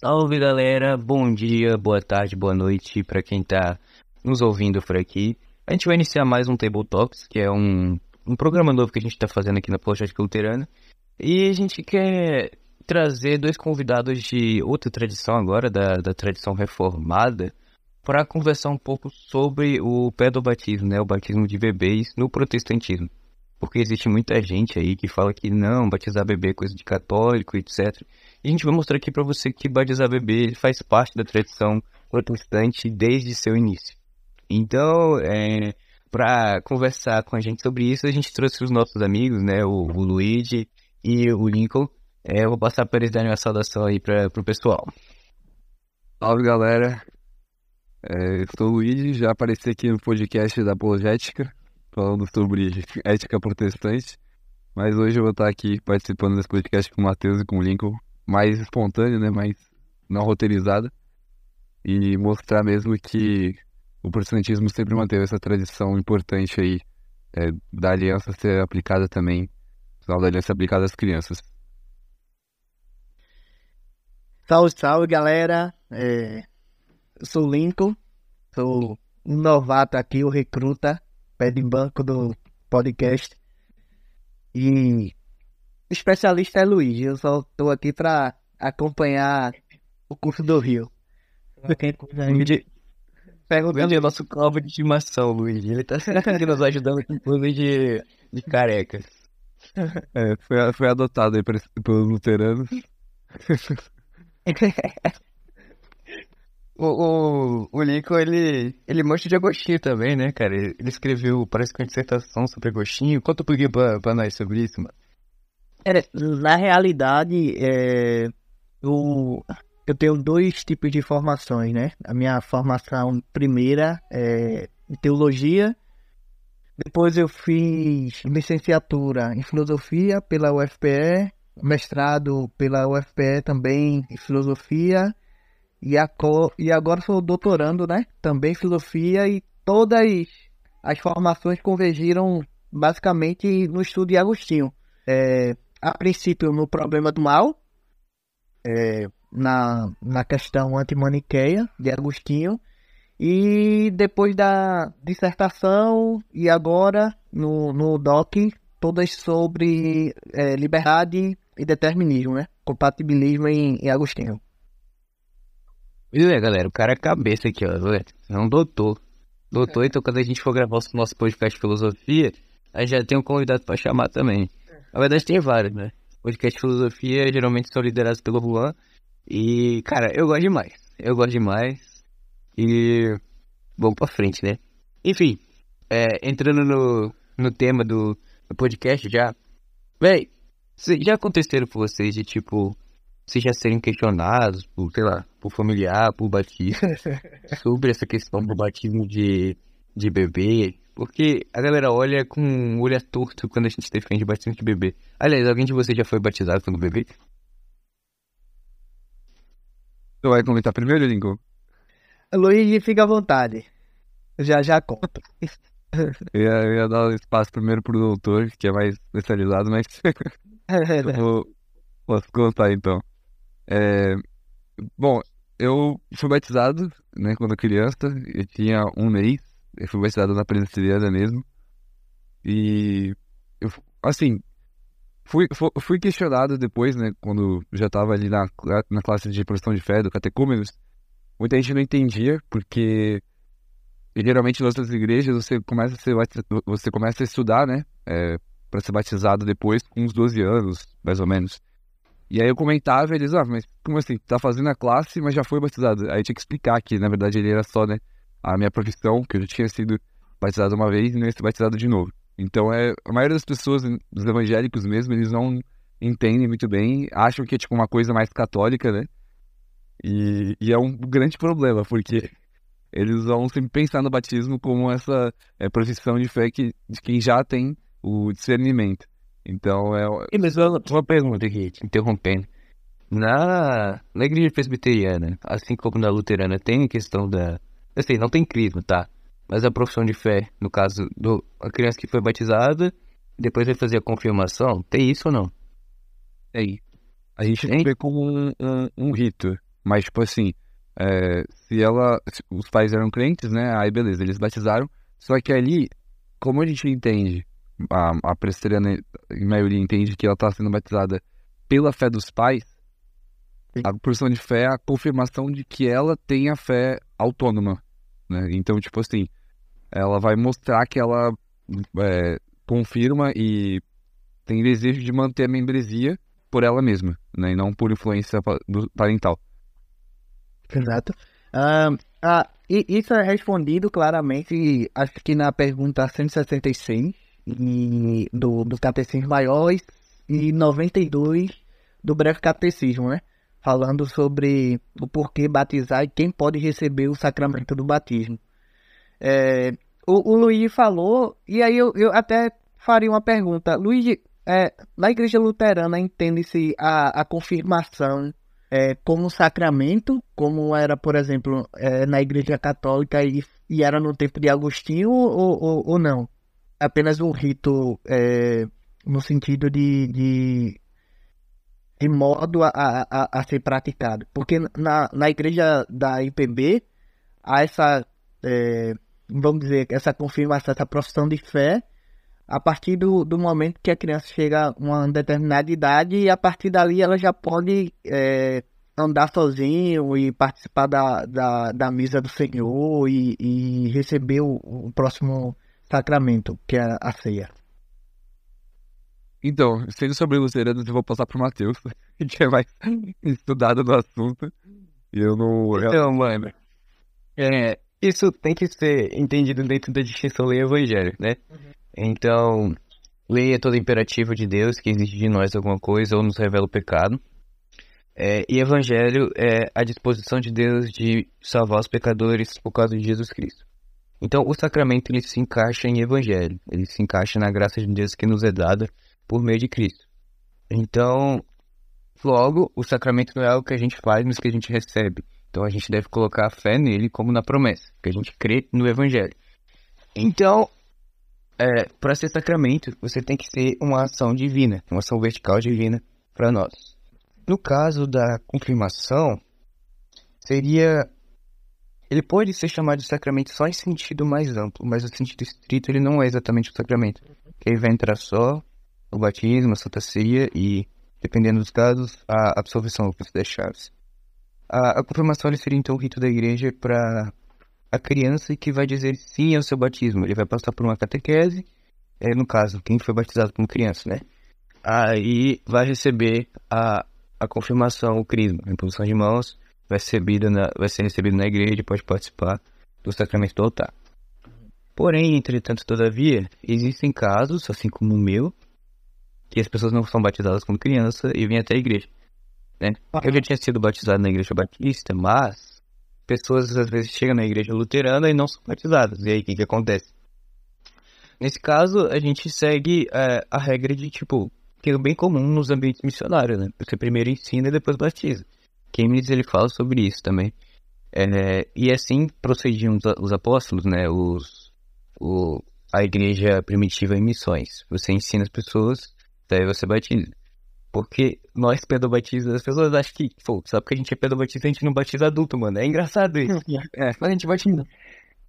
Salve galera, bom dia, boa tarde, boa noite para quem tá nos ouvindo por aqui. A gente vai iniciar mais um Table Talks, que é um, um programa novo que a gente tá fazendo aqui na Projeto Luterana. E a gente quer trazer dois convidados de outra tradição agora, da, da tradição reformada, para conversar um pouco sobre o pedobatismo, né, o batismo de bebês no protestantismo. Porque existe muita gente aí que fala que não, batizar bebê é coisa de católico, etc. E a gente vai mostrar aqui para você que batizar bebê faz parte da tradição protestante desde seu início. Então, é, para conversar com a gente sobre isso, a gente trouxe os nossos amigos, né, o, o Luigi e o Lincoln. É, eu vou passar para eles darem uma saudação aí para o pessoal. Salve galera, é, eu sou o Luigi, já apareci aqui no podcast da Apologética, falando sobre ética protestante, mas hoje eu vou estar aqui participando desse podcast com o Matheus e com o Lincoln, mais espontâneo, né, mais não roteirizado, e mostrar mesmo que o protestantismo sempre manteve essa tradição importante aí é, da aliança ser aplicada também, da aliança aplicada às crianças. Salve, salve, galera. É, eu sou o Lincoln, sou um novato aqui, o recruta, pé de banco do podcast. E o especialista é Luiz, eu só tô aqui para acompanhar o curso do Rio. Luigi, perguntando o nosso calvo de estimação, Luigi. Ele tá sempre nos ajudando com coisa de, de carecas. É, foi, foi adotado aí pelos luteranos. O, o, o Lincoln, ele, ele mancha de Agostinho também, né, cara? Ele escreveu, parece que uma dissertação sobre Agostinho. Conta um pouquinho pra, pra nós sobre isso, mano. É, na realidade, é, eu, eu tenho dois tipos de formações, né? A minha formação primeira é em teologia, depois eu fiz licenciatura em filosofia pela UFPE, mestrado pela UFPE também em filosofia, e, aco- e agora sou doutorando, né? Também em filosofia, e todas as formações convergiram basicamente no estudo de Agostinho. É, a princípio no problema do mal, é, na, na questão antimaniqueia de Agostinho, e depois da dissertação e agora no, no DOC, todas sobre é, liberdade e determinismo, né? Compatibilismo em, em Agostinho. Pois é, galera, o cara é cabeça aqui, ó. É um doutor. Doutor, então quando a gente for gravar o nosso podcast de filosofia, a gente já tem um convidado pra chamar também. Na verdade, tem vários, né? Podcast de filosofia geralmente são liderados pelo Juan. E, cara, eu gosto demais. Eu gosto demais. E. Vamos pra frente, né? Enfim, é, entrando no, no tema do, do podcast já. Véi, cê- já aconteceram com vocês de tipo. Vocês já serem questionados por, sei lá, por familiar, por batismo, sobre essa questão do batismo de, de bebê. Porque a galera olha com um olho torto quando a gente defende batismo de bebê. Aliás, alguém de vocês já foi batizado quando bebê? Tu vai comentar primeiro, Lincoln? Luiz, fica à vontade. Já já conto. Eu ia, eu ia dar espaço primeiro pro doutor, que é mais especializado, mas eu vou, posso contar então. É, bom, eu fui batizado, né, quando criança, eu tinha um mês, eu fui batizado na presbiteriana mesmo, e, eu, assim, fui, fu- fui questionado depois, né, quando já estava ali na, na classe de profissão de fé, do catecúmenos, muita gente não entendia, porque geralmente nas outras igrejas você começa a ser, você começa a estudar, né, é, para ser batizado depois com uns 12 anos, mais ou menos. E aí eu comentava eles, ah, mas como assim? Tá fazendo a classe, mas já foi batizado. Aí tinha que explicar que, na verdade, ele era só, né, a minha profissão, que eu já tinha sido batizado uma vez e não ia ser batizado de novo. Então, é, a maioria das pessoas, dos evangélicos mesmo, eles não entendem muito bem, acham que é tipo uma coisa mais católica, né? E, e é um grande problema, porque eles vão sempre pensar no batismo como essa é, profissão de fé que, de quem já tem o discernimento. Então, é, E, mas uma, pergunta aqui, te interrompendo. Na, na igreja presbiteriana, assim como na luterana, tem a questão da. Assim, não tem crisma, tá? Mas a profissão de fé, no caso, do, a criança que foi batizada, depois vai fazer a confirmação, tem isso ou não? Tem. A gente Tem? vê como um, um, um rito. Mas, tipo assim, é, se ela. se os pais eram crentes, né? Aí beleza, eles batizaram. Só que ali, como a gente entende, a, a presbiteriana, em maioria, entende que ela está sendo batizada pela fé dos pais, a profissão de fé é a confirmação de que ela tem a fé autônoma. Né? Então, tipo assim, ela vai mostrar que ela é, confirma e tem desejo de manter a membresia por ela mesma, né? E não por influência parental. Exato. Ah, ah, isso é respondido claramente, acho que na pergunta 166 e do, do Catecismo Maior e- e 92 do Breve Catecismo, né? Falando sobre o porquê batizar e quem pode receber o sacramento do batismo. É, o, o Luigi falou, e aí eu, eu até faria uma pergunta. Luigi, é, na igreja luterana entende-se a, a confirmação é, como sacramento, como era, por exemplo, é, na Igreja Católica e, e era no tempo de Agostinho ou, ou, ou não? Apenas um rito é, no sentido de, de, de modo a, a, a ser praticado. Porque na, na Igreja da IPB há essa, é, vamos dizer, essa confirmação, essa profissão de fé a partir do, do momento que a criança chega a uma determinada idade e a partir dali ela já pode é, andar sozinho e participar da, da, da misa do Senhor e, e receber o, o próximo sacramento, que é a ceia. Então, sendo sobre luteranos, eu vou passar pro Matheus, que é mais estudado no assunto. E eu não. Então, mano, é, isso tem que ser entendido dentro da distinção lei e evangelho, né? Então, lei é todo imperativo de Deus que exige de nós alguma coisa ou nos revela o pecado. É, e evangelho é a disposição de Deus de salvar os pecadores por causa de Jesus Cristo. Então, o sacramento ele se encaixa em evangelho, ele se encaixa na graça de Deus que nos é dada por meio de Cristo. Então, logo, o sacramento não é algo que a gente faz, mas que a gente recebe. Então a gente deve colocar a fé nele como na promessa, que a gente crê no evangelho. Então, é, para ser sacramento, você tem que ser uma ação divina, uma ação vertical divina para nós. No caso da confirmação, seria ele pode ser chamado de sacramento só em sentido mais amplo, mas o sentido estrito ele não é exatamente o sacramento. Aí vai entrar só o batismo, a santa ceia e, dependendo dos casos, a absolvição das chaves. A, a confirmação ele seria então o rito da igreja para a criança que vai dizer sim ao seu batismo. Ele vai passar por uma catequese, é, no caso, quem foi batizado como criança, né? Aí vai receber a, a confirmação, o crisma, a imposição de mãos, vai ser, recebido na, vai ser recebido na igreja e pode participar do sacramento do altar. Porém, entretanto, todavia, existem casos, assim como o meu, que as pessoas não são batizadas como criança e vêm até a igreja. Né? Eu já tinha sido batizado na igreja batista, mas pessoas às vezes chegam na igreja luterana e não são batizadas. E aí, o que, que acontece? Nesse caso, a gente segue é, a regra de, tipo, que é bem comum nos ambientes missionários, né? Você primeiro ensina e depois batiza. Keynes, ele fala sobre isso também. É, e assim procediam os, os apóstolos, né? Os, o, a igreja primitiva em missões. Você ensina as pessoas, daí você batiza. Porque nós pedobatistas, as pessoas acham que, pô, só porque a gente é pedobatista, a gente não batiza adulto, mano. É engraçado isso. É, mas a gente batiza.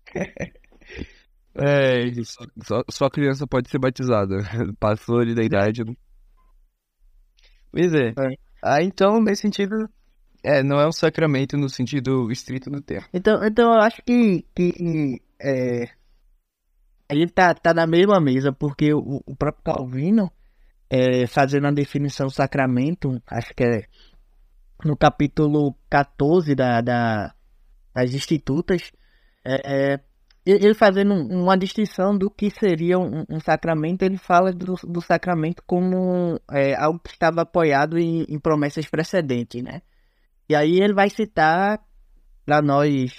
é. Só, só criança pode ser batizada. Passou ali da idade. não- Pois é. É. Ah, então, nesse sentido, é, não é um sacramento no sentido estrito do termo. Então, então eu acho que, que é, a gente tá, tá na mesma mesa, porque o, o próprio Calvino, é, fazendo a definição sacramento, acho que é no capítulo 14 da, da, das Institutas, é, é, ele fazendo um- uma distinção do que seria um, um sacramento, ele fala do, do sacramento como é, algo que estava apoiado em, em promessas precedentes, né? E aí ele vai citar para nós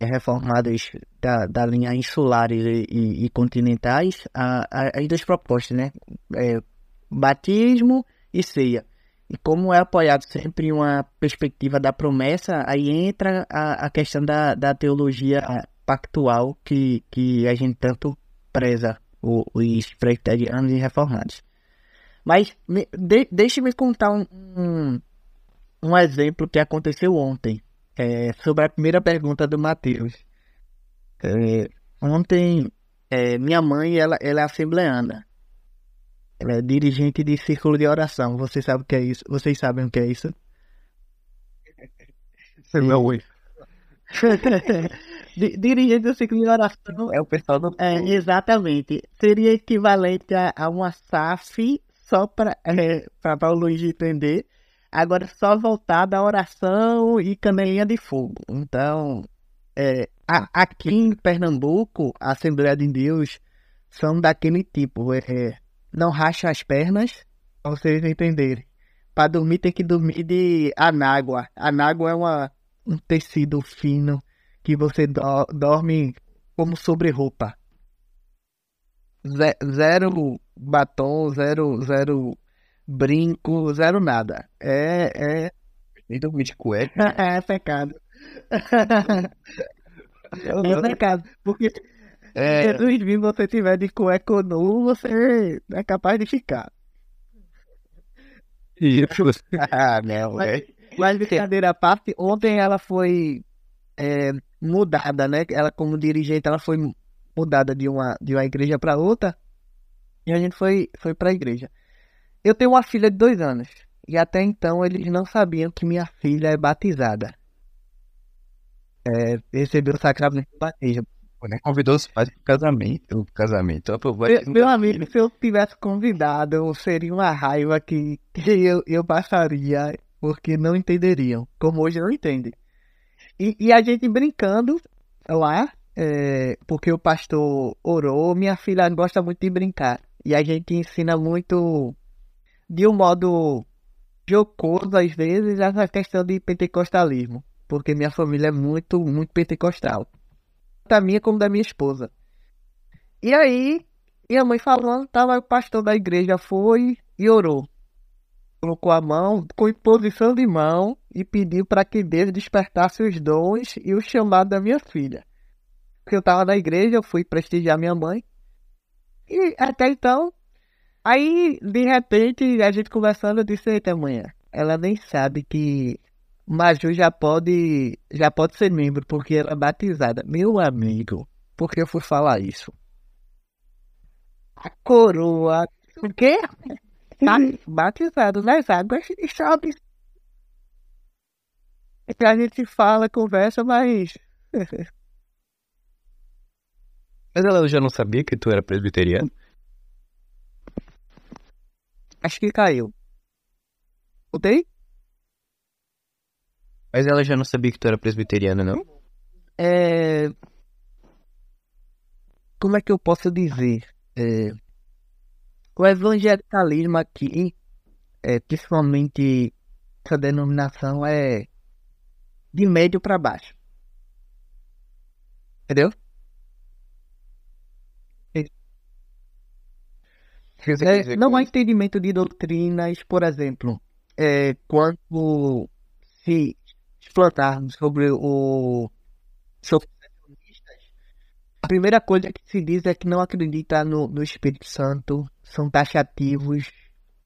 reformados da, da linha insulares e, e- e continentais a- a- as duas propostas, né? É, batismo e ceia. e como é apoiado sempre em uma perspectiva da promessa, aí entra a, a questão da, da teologia pactual que, que a gente tanto preza, os presbiterianos e reformados. Mas de, deixe-me contar um, um exemplo que aconteceu ontem, é, sobre a primeira pergunta do Mateus. É, ontem, é, minha mãe, ela, ela é assembleana. Ela é dirigente de círculo de oração. Vocês sabem o que é isso? Vocês sabem o que é isso? Você não é Di- dirigente do círculo de oração É o pessoal do. é, exatamente. Seria equivalente a, a uma SAF, só para é, para o Luiz entender. Agora só voltada à oração e canelinha de fogo. Então, é, a- aqui em Pernambuco, a Assembleia de Deus são daquele tipo. É, é, não racha as pernas, para vocês entenderem. Para dormir tem que dormir de anágua. Anágua é uma, um tecido fino que você do- dorme como sobre roupa. Ze- Zero batom, zero, zero brinco, zero nada. É, é, Nem dormir de cueca. é pecado. É pecado. Porque É. se Jesus vir você tiver de cueca nu, você é capaz de ficar. Isso. Ah, não, Mas- é. Mas brincadeira à parte, ontem ela foi é, mudada, né? Ela como dirigente, ela foi mudada de uma, de uma igreja para outra. E a gente foi, foi para a igreja. Eu tenho uma filha de dois anos. E até então eles não sabiam que minha filha é batizada. É, recebeu o sacramento do batismo. né? Convidou os pais casamento. O casamento. Pô, vai- Meu, meu amigo, se eu tivesse convidado, seria uma raiva que, que eu, eu passaria, porque não entenderiam, como hoje não entendem. E, e a gente brincando lá, é, porque o pastor orou, minha filha gosta muito de brincar. E a gente ensina muito, de um modo jocoso às vezes, essa questão de pentecostalismo. Porque minha família é muito, muito pentecostal. Da minha como da minha esposa. E aí, minha mãe falando, tava o pastor da igreja foi e orou. Colocou a mão com imposição de mão e pediu para que Deus despertasse os dons e o chamado da minha filha. Porque eu tava na igreja, eu fui prestigiar minha mãe. E até então, aí de repente a gente conversando, eu disse, eita manhã, ela nem sabe que Maju já pode, já pode ser membro, porque ela é batizada. Meu amigo, por que eu fui falar isso? A coroa. O quê? Tá batizado nas águas e sobe. Que a gente fala, conversa, mas. Mas ela já não sabia que tu era presbiteriano? Acho que caiu. Voltei? Mas ela já não sabia que tu era presbiteriano, não? É... Como é que eu posso dizer? É... O evangelicalismo aqui, é, principalmente essa denominação, é de médio para baixo. Entendeu? É, não há entendimento de doutrinas, por exemplo, é, quando se explotarmos sobre o sobre a primeira coisa que se diz é que não acredita no, no Espírito Santo, são taxativos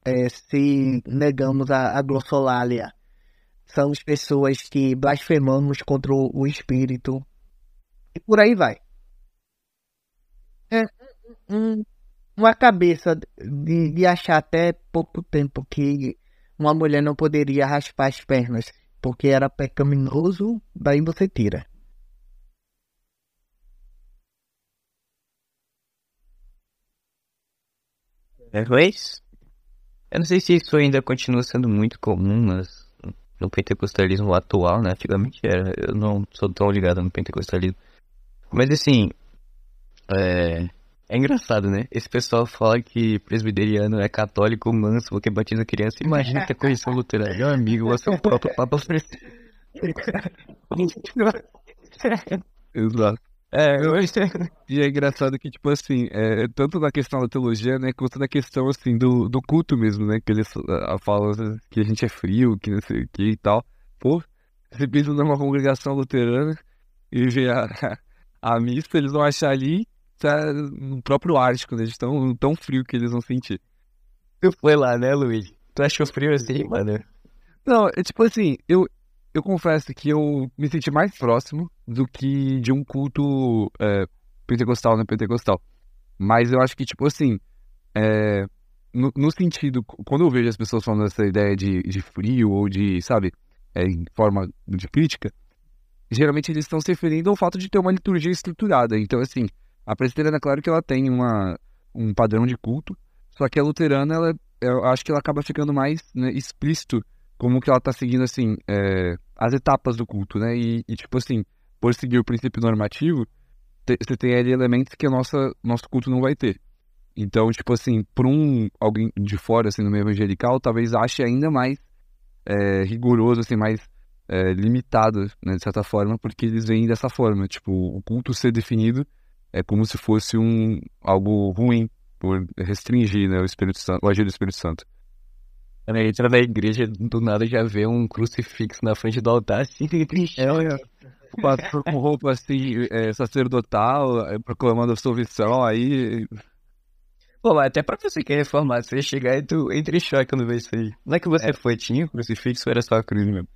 é, se negamos a, a glossolalia. São as pessoas que blasfemamos contra o, o Espírito. E por aí vai. É um- uma cabeça de, de achar até pouco tempo que uma mulher não poderia raspar as pernas porque era pecaminoso, daí você tira. É. Eu não sei se isso ainda continua sendo muito comum mas no pentecostalismo atual, né? Antigamente era. Eu não sou tão ligado no pentecostalismo. Mas assim... É... É engraçado, né? Esse pessoal fala que presbiteriano é católico manso porque batiza criança. Imagina que a correção luterana. Meu amigo, você é o próprio Papa Francisco. Exato. É, eu... E é engraçado que, tipo assim, é, tanto na questão da teologia, né, quanto na questão, assim, do, do culto mesmo, né, que eles falam que a gente é frio, que não sei o que e tal. Pô, você pensa numa congregação luterana e vê a, a missa, eles vão achar ali tá no próprio Ártico, né, de tão, tão frio que eles vão sentir. Tu foi lá, né, Luiz? Tu achou frio assim, mano? Não, é tipo assim, eu, eu confesso que eu me senti mais próximo do que de um culto é, pentecostal, né? Pentecostal. Mas eu acho que, tipo assim, é, no, no, sentido, quando eu vejo as pessoas falando essa ideia de, de frio ou de, sabe, é, em forma de crítica, geralmente eles estão se referindo ao fato de ter uma liturgia estruturada. Então, assim, a presbiteriana, claro que ela tem uma, um padrão de culto, só que a luterana, ela, eu acho que ela acaba ficando mais né, explícito como que ela tá seguindo, assim, é, as etapas do culto, né? E, e, tipo assim, por seguir o princípio normativo, você tem ali elementos que o nosso culto não vai ter. Então, tipo assim, por um alguém de fora, assim, no meio evangelical, talvez ache ainda mais é, rigoroso, assim, mais é, limitado, né, de certa forma, porque eles vêm dessa forma. Tipo, o culto ser definido é como se fosse um algo ruim por restringir, né, o Espírito Santo, o agir do Espírito Santo. Ela entra na igreja, do nada já vê um crucifixo na frente do altar, assim, é, é. O pastor com roupa assim, é, sacerdotal, é, proclamando a absolvição, aí. Pô, mas até pra você que é reformado, você chegar e tu entra em choque quando vê isso aí. Não é que você é. foi, tinha crucifixo ou era só a cruz mesmo?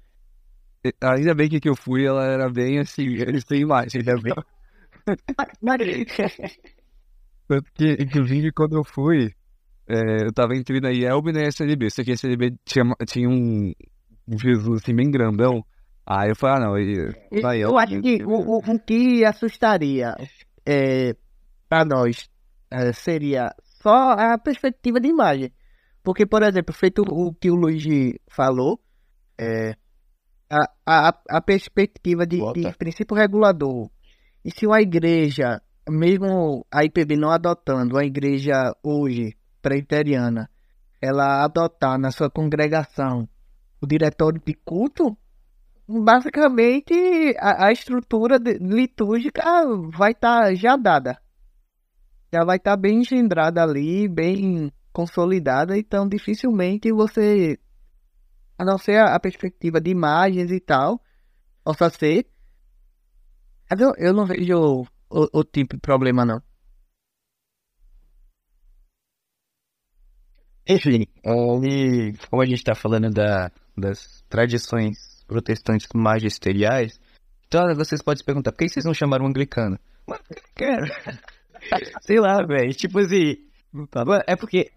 Ainda bem que que eu fui, ela era bem assim, eles têm imagem, ainda bem. Tanto que, inclusive, quando eu fui, é, eu tava entre na IELB e na SLB. Só que a SLB tinha, tinha um, Jesus assim bem grandão. Aí eu falei, ah não, e, na Eu acho que o, o, que assustaria é, para nós é, seria só a perspectiva de imagem. Porque, por exemplo, feito o que o Luiz falou, é, a, a, a perspectiva de, de princípio regulador. E se uma igreja, mesmo a IPB não adotando, a igreja hoje presbiteriana ela adotar na sua congregação o diretório de culto, basicamente a, a estrutura de, litúrgica vai estar tá já dada. Já vai estar tá bem engendrada ali, bem consolidada, então dificilmente você, a não ser a, a perspectiva de imagens e tal, possa ser. Eu, eu não vejo o, tipo de problema não. Enfim, e como a gente está falando da, das tradições protestantes magisteriais, então vocês podem se perguntar, por que vocês não chamaram anglicano? Quero. Sei lá, velho. Tipo assim. É porque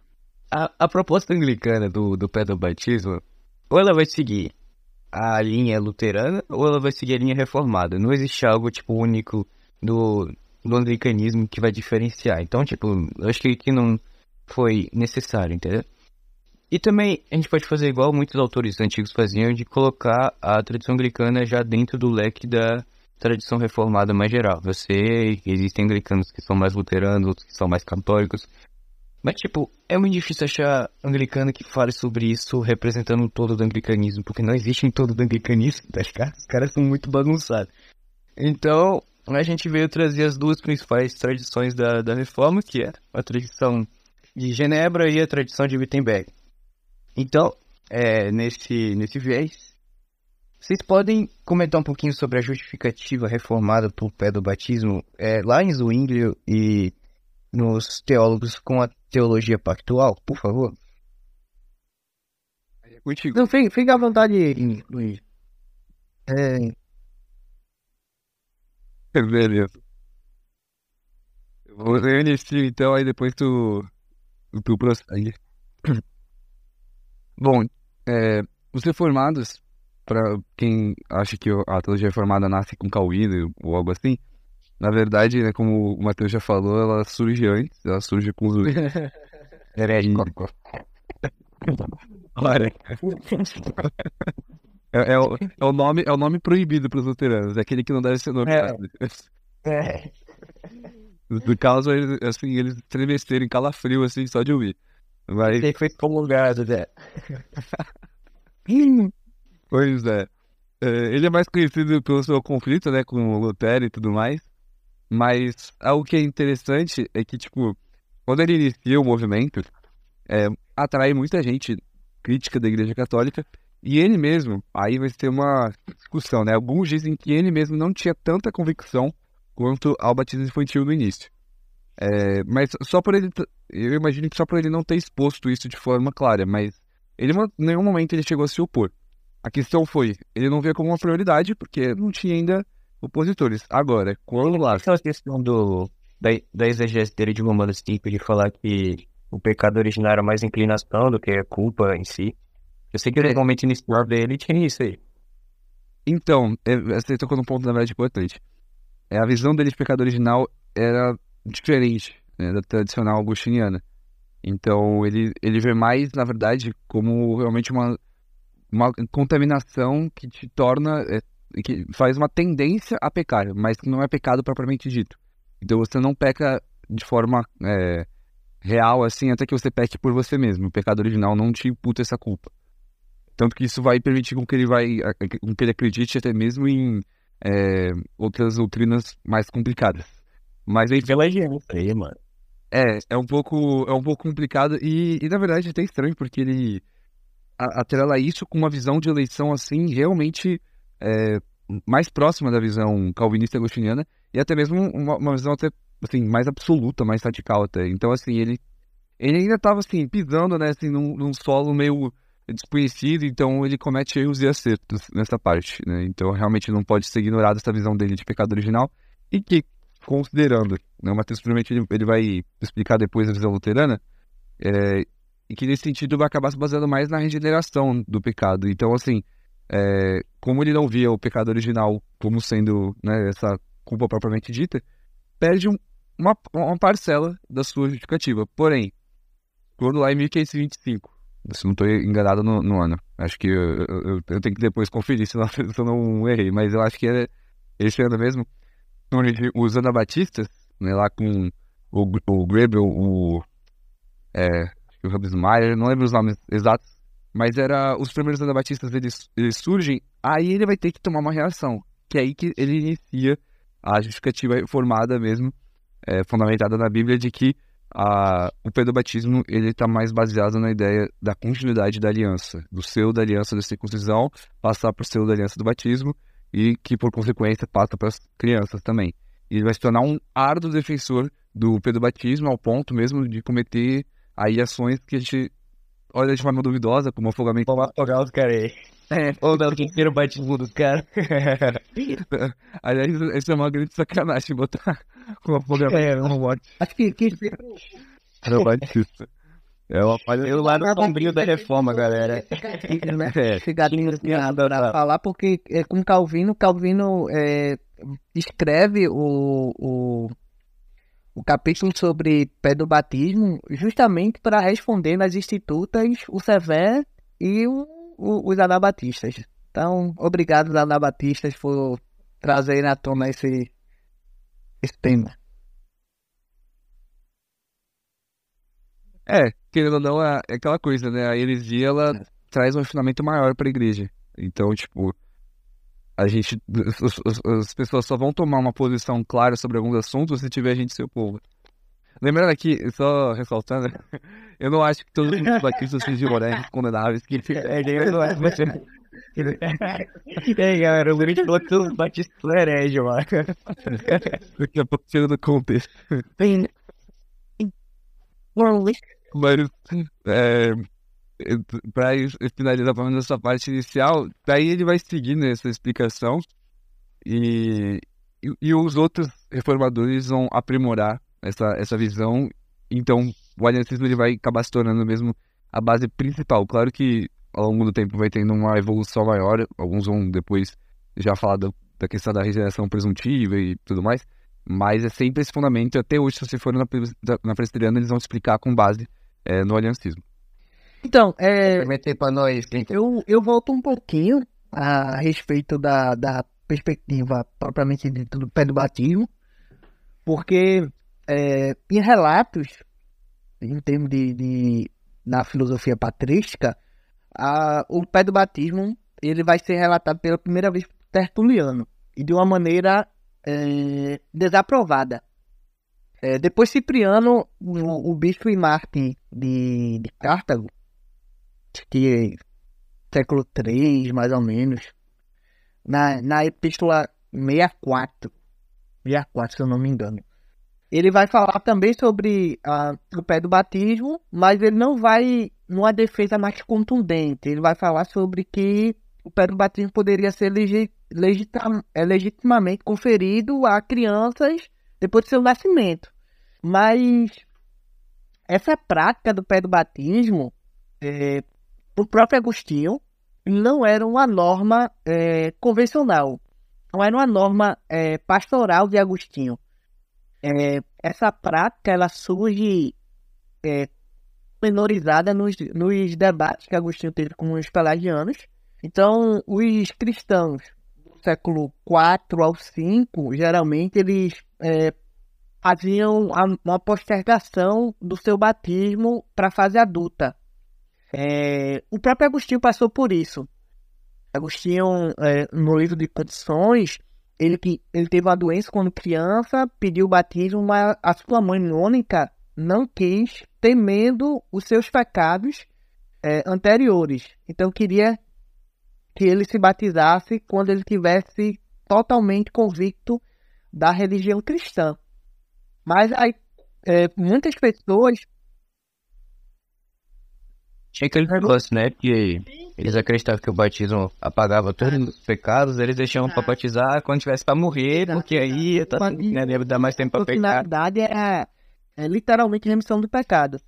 a, a proposta anglicana do, do pé do batismo, ou ela vai seguir a linha luterana, ou ela vai seguir a linha reformada. Não existe algo, tipo, único do, do anglicanismo que vai diferenciar. Então, tipo, eu acho que aqui não foi necessário, entendeu? E também a gente pode fazer igual muitos autores antigos faziam, de colocar a tradição anglicana já dentro do leque da tradição reformada mais geral. Você, existem anglicanos que são mais luteranos, outros que são mais católicos. Mas, tipo, é muito difícil achar anglicano que fale sobre isso representando todo do anglicanismo, porque não existe em todo do anglicanismo, tá ligado? Os caras são muito bagunçados. Então, a gente veio trazer as duas principais tradições da, da reforma, que é a tradição de Genebra e a tradição de Wittenberg. Então, é, nesse, nesse viés, vocês podem comentar um pouquinho sobre a justificativa reformada por pé do batismo é, lá em Zwinglio e nos teólogos com a teologia pactual, por favor? É contigo. Não, fique, fique à vontade, Luiz. É... Beleza. Eu vou inicio então, aí depois tu tu prossegue. Bom, é, os reformados, para quem acha que a teologia reformada nasce com Calvino ou algo assim, na verdade, né, como o Matheus já falou, ela surge antes, ela surge com os herético. Olha. É, é, o, é, o nome, é o nome proibido para os luteranos, é aquele que não deve ser nomeado. É. é. No caso, eles, assim, eles estremecerem calafrio, assim, só de ouvir. Mas... Tem foi prolongado, né? pois é. é. Ele é mais conhecido pelo seu conflito, né, com o Lutero e tudo mais. Mas algo que é interessante é que, tipo, quando ele inicia o movimento, é, atrai muita gente crítica da Igreja Católica e ele mesmo, aí vai ter uma discussão, né? Alguns dizem que ele mesmo não tinha tanta convicção quanto ao batismo infantil no início. É, mas só por ele, eu imagino que só por ele não ter exposto isso de forma clara, mas ele em nenhum momento ele chegou a se opor. A questão foi, ele não via como uma prioridade porque não tinha ainda opositores. Agora, quando lá... Aquela questão do, da, da exegese dele de maneira simples de falar que o pecado original era mais inclinação do que a culpa em si. Eu sei que no momento inicial dele tinha isso aí. Então, é, você tocou num ponto, na verdade, importante. É, a visão dele de pecado original era diferente né, da tradicional agostiniana. Então, ele, ele vê mais, na verdade, como realmente uma uma contaminação que te torna, é, que faz uma tendência a pecar, mas que não é pecado propriamente dito. Então você não peca de forma é, real assim até que você peque por você mesmo. O pecado original não te imputa essa culpa. Tanto que isso vai permitir com que ele vai, com que ele acredite até mesmo em é, outras doutrinas mais complicadas. Mas enfim, pela gente aí, mano. É, é um pouco, é um pouco complicado e, e na verdade é até estranho porque ele atrela isso com uma visão de eleição assim realmente é, mais próxima da visão calvinista agostiniana e até mesmo uma, uma, visão até assim mais absoluta, mais radical até. Então assim ele ele ainda estava assim pisando né assim num, num, solo meio desconhecido, então ele comete erros e acertos nessa parte, né? Então realmente não pode ser ignorada essa visão dele de pecado original e que considerando, né, Mateus provavelmente ele, ele vai explicar depois a visão luterana, é, e que nesse sentido vai acabar se baseando mais na regeneração do pecado. Então, assim, é, como ele não via o pecado original como sendo né, essa culpa propriamente dita, perde um, uma, uma parcela da sua justificativa. Porém, quando lá em 1525, se não estou enganado no, no, ano, acho que eu, eu, eu, tenho que depois conferir se, não, se eu não errei, mas eu acho que é esse ano mesmo, onde os anabatistas, né, lá com o, o o é, o não lembro os nomes exatos, mas era os primeiros anabatistas eles, eles surgem, aí ele vai ter que tomar uma reação, que é aí que ele inicia a justificativa formada mesmo, é, fundamentada na Bíblia, de que a, o pedobatismo ele está mais baseado na ideia da continuidade da aliança, do selo da aliança da circuncisão passar para o selo da aliança do batismo e que por consequência passa para as crianças também. E ele vai se tornar um árduo defensor do pedobatismo ao ponto mesmo de cometer aí ações que a gente olha de forma duvidosa, como afogamento. Vamos afogar os caras aí. É. Ou não, quem tira o batismo dos caras. Aliás, isso é uma grande sacanagem botar com afogamento. É, não pode. Acho que. que... Era batista. É uma palha. Eu lá no sombrio da reforma, galera. É. Chegadinho pra falar, porque é, com Calvino, Calvino é, escreve o, o o capítulo sobre pedobatismo justamente para responder nas institutas o Sever e o, o, os anabatistas. Então, obrigado, anabatistas, por trazer na tona esse, esse tema. É, querendo ou não, é, é aquela coisa, né? A heresia, ela é. traz um refinamento maior para a igreja. Então, tipo, a gente, as, pessoas só vão tomar uma posição clara sobre alguns assuntos se tiver gente seu povo. Lembrando aqui, só ressaltando, eu não acho que todos os batistas sejam honestos, condenáveis, que é, não é. E aí, galera, o Luiz falou que todos os batistas são mano. Daqui a pouco tira do contexto. Mas, é, para finalizar pelo menos essa parte inicial, daí ele vai seguir nessa explicação e, e, e, os outros reformadores vão aprimorar essa, essa visão. Então, o aliancismo ele vai acabar se tornando mesmo a base principal. Claro que ao longo do tempo vai tendo uma evolução maior, alguns vão depois já falar da, da questão da regeneração presuntiva e tudo mais, mas é sempre esse fundamento. Até hoje, se você for na, na presbiteriana, eles vão explicar com base é, no aliancismo. Então, é, para nós. Eu, eu volto um pouquinho a respeito da, da perspectiva propriamente dita do pé do batismo, porque é, em relatos, em termos de, de na filosofia patrística, a, o pé do batismo ele vai ser relatado pela primeira vez por Tertuliano e de uma maneira é, desaprovada. É, depois Cipriano, o, o bispo e Marte de, de Cartago, que é século 3, mais ou menos, na, na epístola 64, 64, se eu não me engano, ele vai falar também sobre uh, o pé do batismo, mas ele não vai numa defesa mais contundente. Ele vai falar sobre que o pé do batismo poderia ser legi é, legitimamente conferido a crianças depois do seu nascimento. Mas essa prática do pé do batismo, é, o próprio Agostinho, não era uma norma é, convencional. Não era uma norma é, pastoral de Agostinho. É, essa prática ela surge é, menorizada nos, nos debates que Agostinho teve com os pelagianos. Então, os cristãos do século IV ao V, geralmente, eles é, faziam uma postergação do seu batismo para a fase adulta. É, o próprio Agostinho passou por isso. Agostinho, é, no livro de Condições, ele, ele teve uma doença quando criança, pediu batismo, mas a sua mãe Mônica não quis, temendo os seus pecados é, anteriores. Então queria que ele se batizasse quando ele tivesse totalmente convicto da religião cristã. Mas aí, é, muitas pessoas. Tinha aquele negócio, né? Que eles acreditavam que o batismo apagava todos os pecados, eles deixavam para batizar quando tivesse para morrer, porque aí tá, né, ia dar mais tempo para pecar. Na verdade, é, é literalmente remissão do pecado.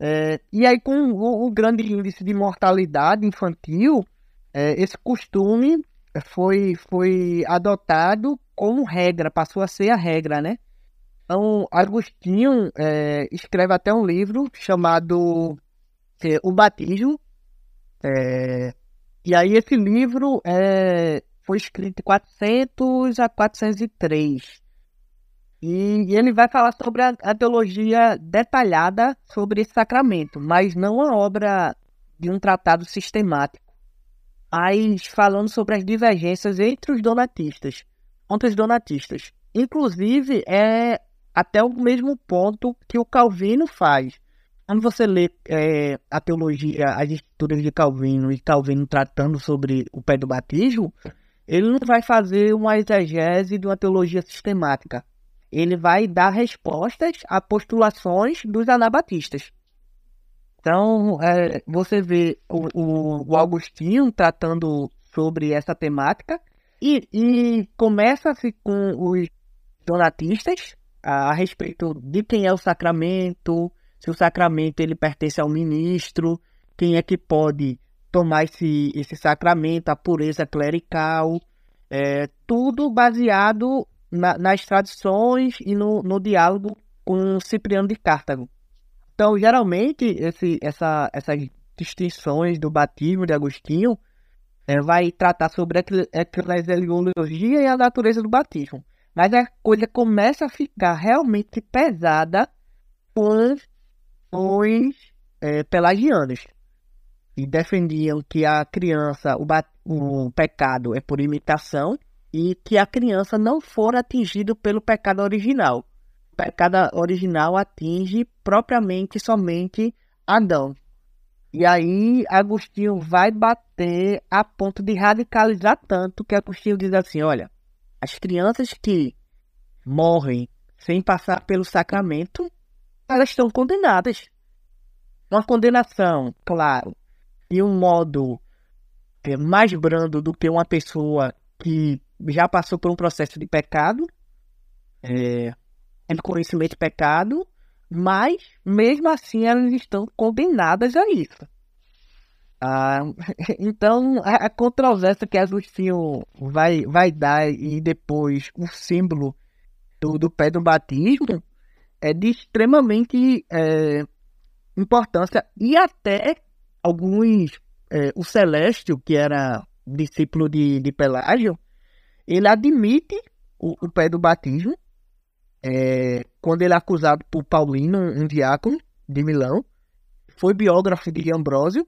É, e aí, com o, o, grande índice de mortalidade infantil, é, esse costume foi, foi adotado como regra, passou a ser a regra, né? Então, Agostinho é, escreve até um livro chamado O Batismo. É, e aí esse livro é, foi escrito de 400 a 403. E, ele vai falar sobre a, a teologia detalhada sobre esse sacramento, mas não a obra de um tratado sistemático. Mas falando sobre as divergências entre os donatistas, contra os donatistas. Inclusive, é até o mesmo ponto que o Calvino faz. Quando você lê é, a teologia, as escrituras de Calvino e Calvino tratando sobre o pé do batismo, ele não vai fazer uma exegese de uma teologia sistemática. Ele vai dar respostas a postulações dos anabatistas. Então, é, você vê o, o, o, Augustinho tratando sobre essa temática e, e começa-se com os donatistas, a, a respeito de quem é o sacramento, se o sacramento ele pertence ao ministro, quem é que pode tomar esse, esse sacramento, a pureza clerical, é, tudo baseado na, nas tradições e no, no diálogo com Cipriano de Cartago. Então, geralmente, esse, essa, essas distinções do batismo de Agostinho é, vai tratar sobre a eclesiologia e a natureza do batismo. Mas a coisa começa a ficar realmente pesada com os é, pelagianos. E defendiam que a criança, o, o pecado é por imitação e que a criança não for atingida pelo pecado original. O pecado original atinge propriamente somente Adão. E aí Agostinho vai bater a ponto de radicalizar tanto que Agostinho diz assim, olha, as crianças que morrem sem passar pelo sacramento, elas estão condenadas. Uma condenação, claro, de um modo é, mais brando do que uma pessoa que já passou por um processo de pecado, é, é conhecimento de pecado, mas mesmo assim elas estão condenadas a isso. Ah, então, a, a, controvérsia que Agostinho vai, vai dar e depois o símbolo do, do pé do batismo é de extremamente é, importância. E até alguns, é, o Celeste, que era discípulo de, de Pelágio, ele admite o, o pé do batismo é, quando ele é acusado por Paulino, um diácono de Milão, foi biógrafo de Ambrósio,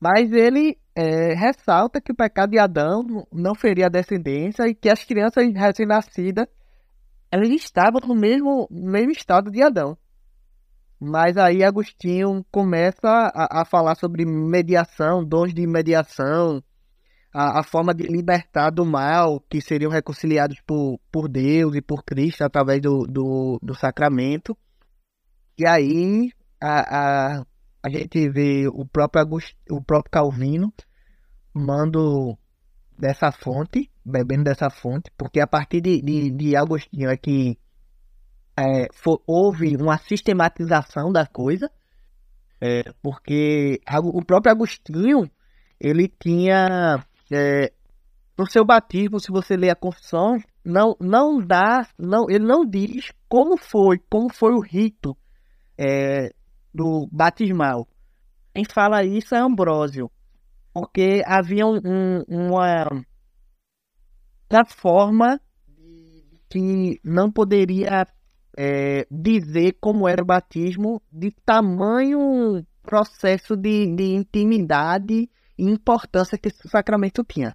Mas ele é, ressalta que o pecado de Adão não feria a descendência e que as crianças recém-nascidas elas estavam no mesmo, mesmo estado de Adão. Mas aí Agostinho começa a, a falar sobre mediação, dons de mediação, a, a, forma de libertar do mal, que seriam reconciliados por, por Deus e por Cristo através do, do, do sacramento. E aí a, a, a gente vê o próprio, Agust, o próprio Calvino mando dessa fonte, bebendo dessa fonte, porque a partir de, de, de Agostinho é que é, for, houve uma sistematização da coisa, é, porque o próprio Agostinho ele tinha é, no seu batismo, se você ler a confissão, não não dá, não ele não diz como foi, como foi o rito é, do batismal. Quem fala isso é Ambrósio, porque havia um, uma, uma forma que não poderia é, dizer como era o batismo de tamanho processo de, de intimidade e importância que esse sacramento tinha.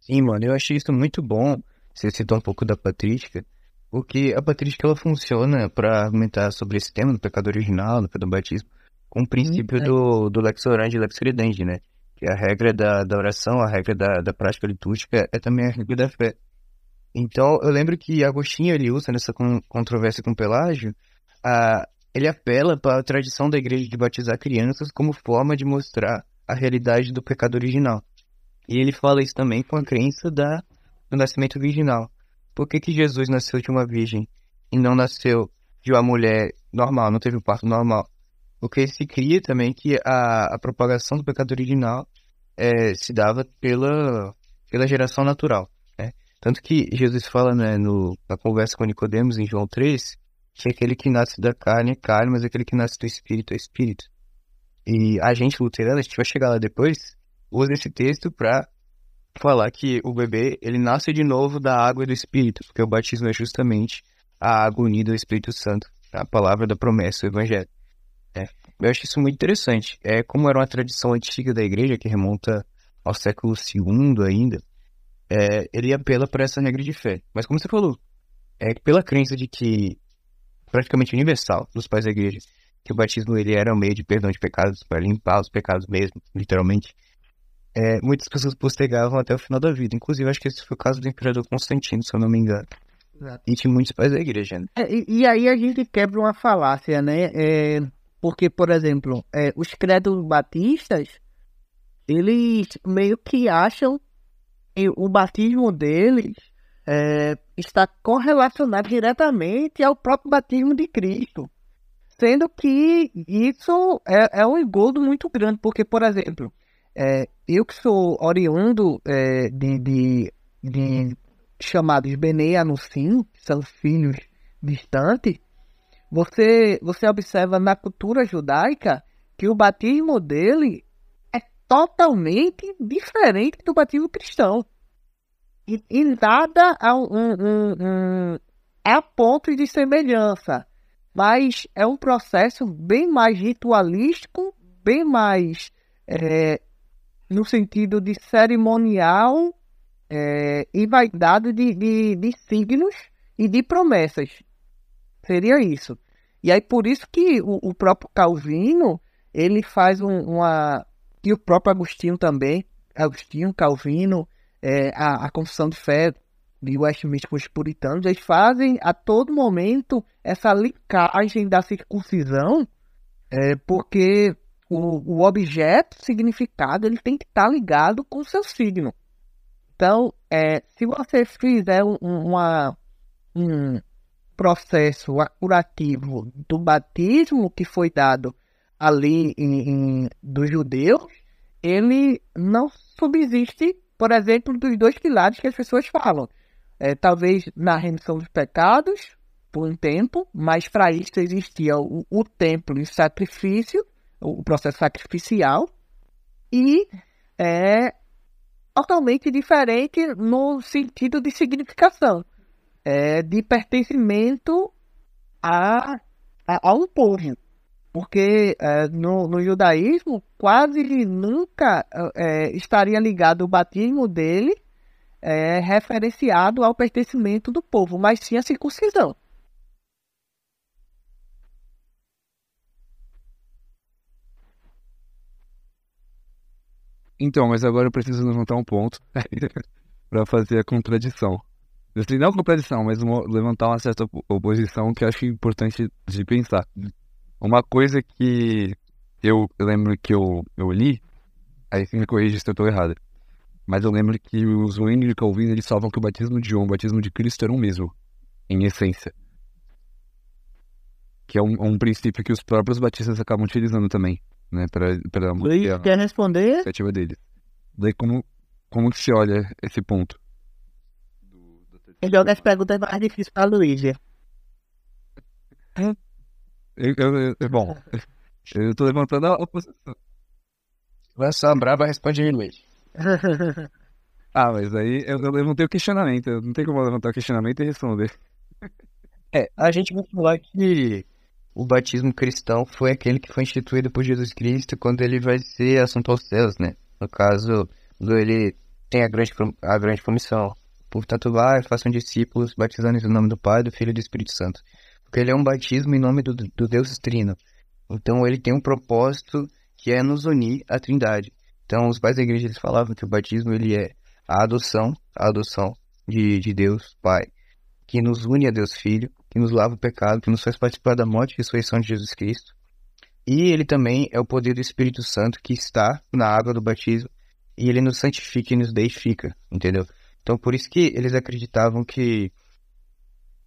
Sim, mano, eu achei isso muito bom. Você citou um pouco da patrística, porque a patrística ela funciona para argumentar sobre esse tema do pecado original, do pecado batismo, com o princípio do, do lex orandi e lex credendi, né? que a regra da, da oração, a regra da, da prática litúrgica é também a regra da fé. Então, eu lembro que Agostinho, ele usa nessa controvérsia com Pelágio, a, ele apela para a tradição da igreja de batizar crianças como forma de mostrar a realidade do pecado original. E ele fala isso também com a crença da, do nascimento virginal. Por que, que Jesus nasceu de uma virgem e não nasceu de uma mulher normal, não teve um parto normal? Porque se cria também que a, a propagação do pecado original é, se dava pela, pela geração natural. Né? Tanto que Jesus fala né, no, na conversa com Nicodemos em João 3 que aquele que nasce da carne é carne, mas aquele que nasce do espírito é espírito. E a gente luterana, a gente vai chegar lá depois, usa esse texto para falar que o bebê ele nasce de novo da água e do espírito, porque o batismo é justamente a água unida ao Espírito Santo, a palavra da promessa, o evangelho. É, eu acho isso muito interessante. É como era uma tradição antiga da igreja que remonta ao século II ainda. É, ele apela para essa regra de fé. Mas como você falou, é pela crença de que praticamente universal dos pais da igreja, que o batismo ele era um meio de perdão de pecados para limpar os pecados mesmo, literalmente. É, muitas pessoas postergavam até o final da vida. Inclusive, acho que esse foi o caso do imperador Constantino, se eu não me engano. Exato. E de muitos pais da igreja. Né? É, e, e, aí a gente quebra uma falácia, né? É, porque, por exemplo, é, os credos batistas, eles meio que acham que o batismo deles é, está correlacionado diretamente ao próprio batismo de Cristo. Sendo que isso é, é um engodo muito grande, porque, por exemplo, é, eu que sou oriundo é, de, de, de chamados Bene Anusim, que são filhos distantes, você, você observa na cultura judaica que o batismo dele é totalmente diferente do batismo cristão. E, e nada a, um, um, um, a ponto de semelhança. Mas é um processo bem mais ritualístico, bem mais é, no sentido de cerimonial é, e vai dado de, de, de signos e de promessas. Seria isso. E aí por isso que o, o próprio Calvino, ele faz um, uma... E o próprio Agostinho também, Agostinho, Calvino, é, a, a Confissão de Fé de Westminster com os puritanos, eles fazem a todo momento essa linkagem da circuncisão, é, porque o, o objeto significado ele tem que estar ligado com o seu signo. Então, é, se você fizer um, uma, um, processo curativo do batismo que foi dado ali em, em, dos judeus, ele não subsiste, por exemplo, dos dois pilares que as pessoas falam. É, talvez na remissão dos pecados, por um tempo, mas para isso existia o, o templo e o sacrifício, o processo sacrificial, e é totalmente diferente no sentido de significação é, de pertencimento a, a, um povo. Porque é, no, no judaísmo quase nunca é, estaria ligado o batismo dele é, referenciado ao pertencimento do povo, mas sim a circuncisão. Então, mas agora eu preciso levantar um ponto para fazer a contradição. Assim, não contradição, mas uma, levantar uma certa oposição que eu acho importante de pensar. Uma coisa que eu lembro que eu, eu li, aí você me corrige se eu estou errado, mas eu lembro que os Zwingli e Calvin eles salvam que o batismo de João e o batismo de Cristo eram o mesmo, em essência. Que é um, um princípio que os próprios batistas acabam utilizando também né, para a quer responder? iniciativa deles. Daí como como que se olha esse ponto? Ele joga as perguntas mais difíceis para Luiz. Eu, eu, eu, bom, eu tô levantando a oposição. Lança brava responde aí, Luiz. Ah, mas aí eu, eu levantei o questionamento. Não tem como levantar o questionamento e responder. É, a gente vai falar que o batismo cristão foi aquele que foi instituído por Jesus Cristo quando ele vai ser assunto aos céus, né? No caso, ele tem a grande, a grande comissão. Portanto, vai, façam discípulos, batizando em nome do Pai, do Filho e do Espírito Santo. Porque ele é um batismo em nome do, do Deus Trino. Então, ele tem um propósito que é nos unir à Trindade. Então, os pais da igreja eles falavam que o batismo ele é a adoção, a adoção de, de Deus Pai, que nos une a Deus Filho, que nos lava o pecado, que nos faz participar da morte e ressurreição de Jesus Cristo. E ele também é o poder do Espírito Santo que está na água do batismo e ele nos santifica e nos deifica, entendeu? Então por isso que eles acreditavam que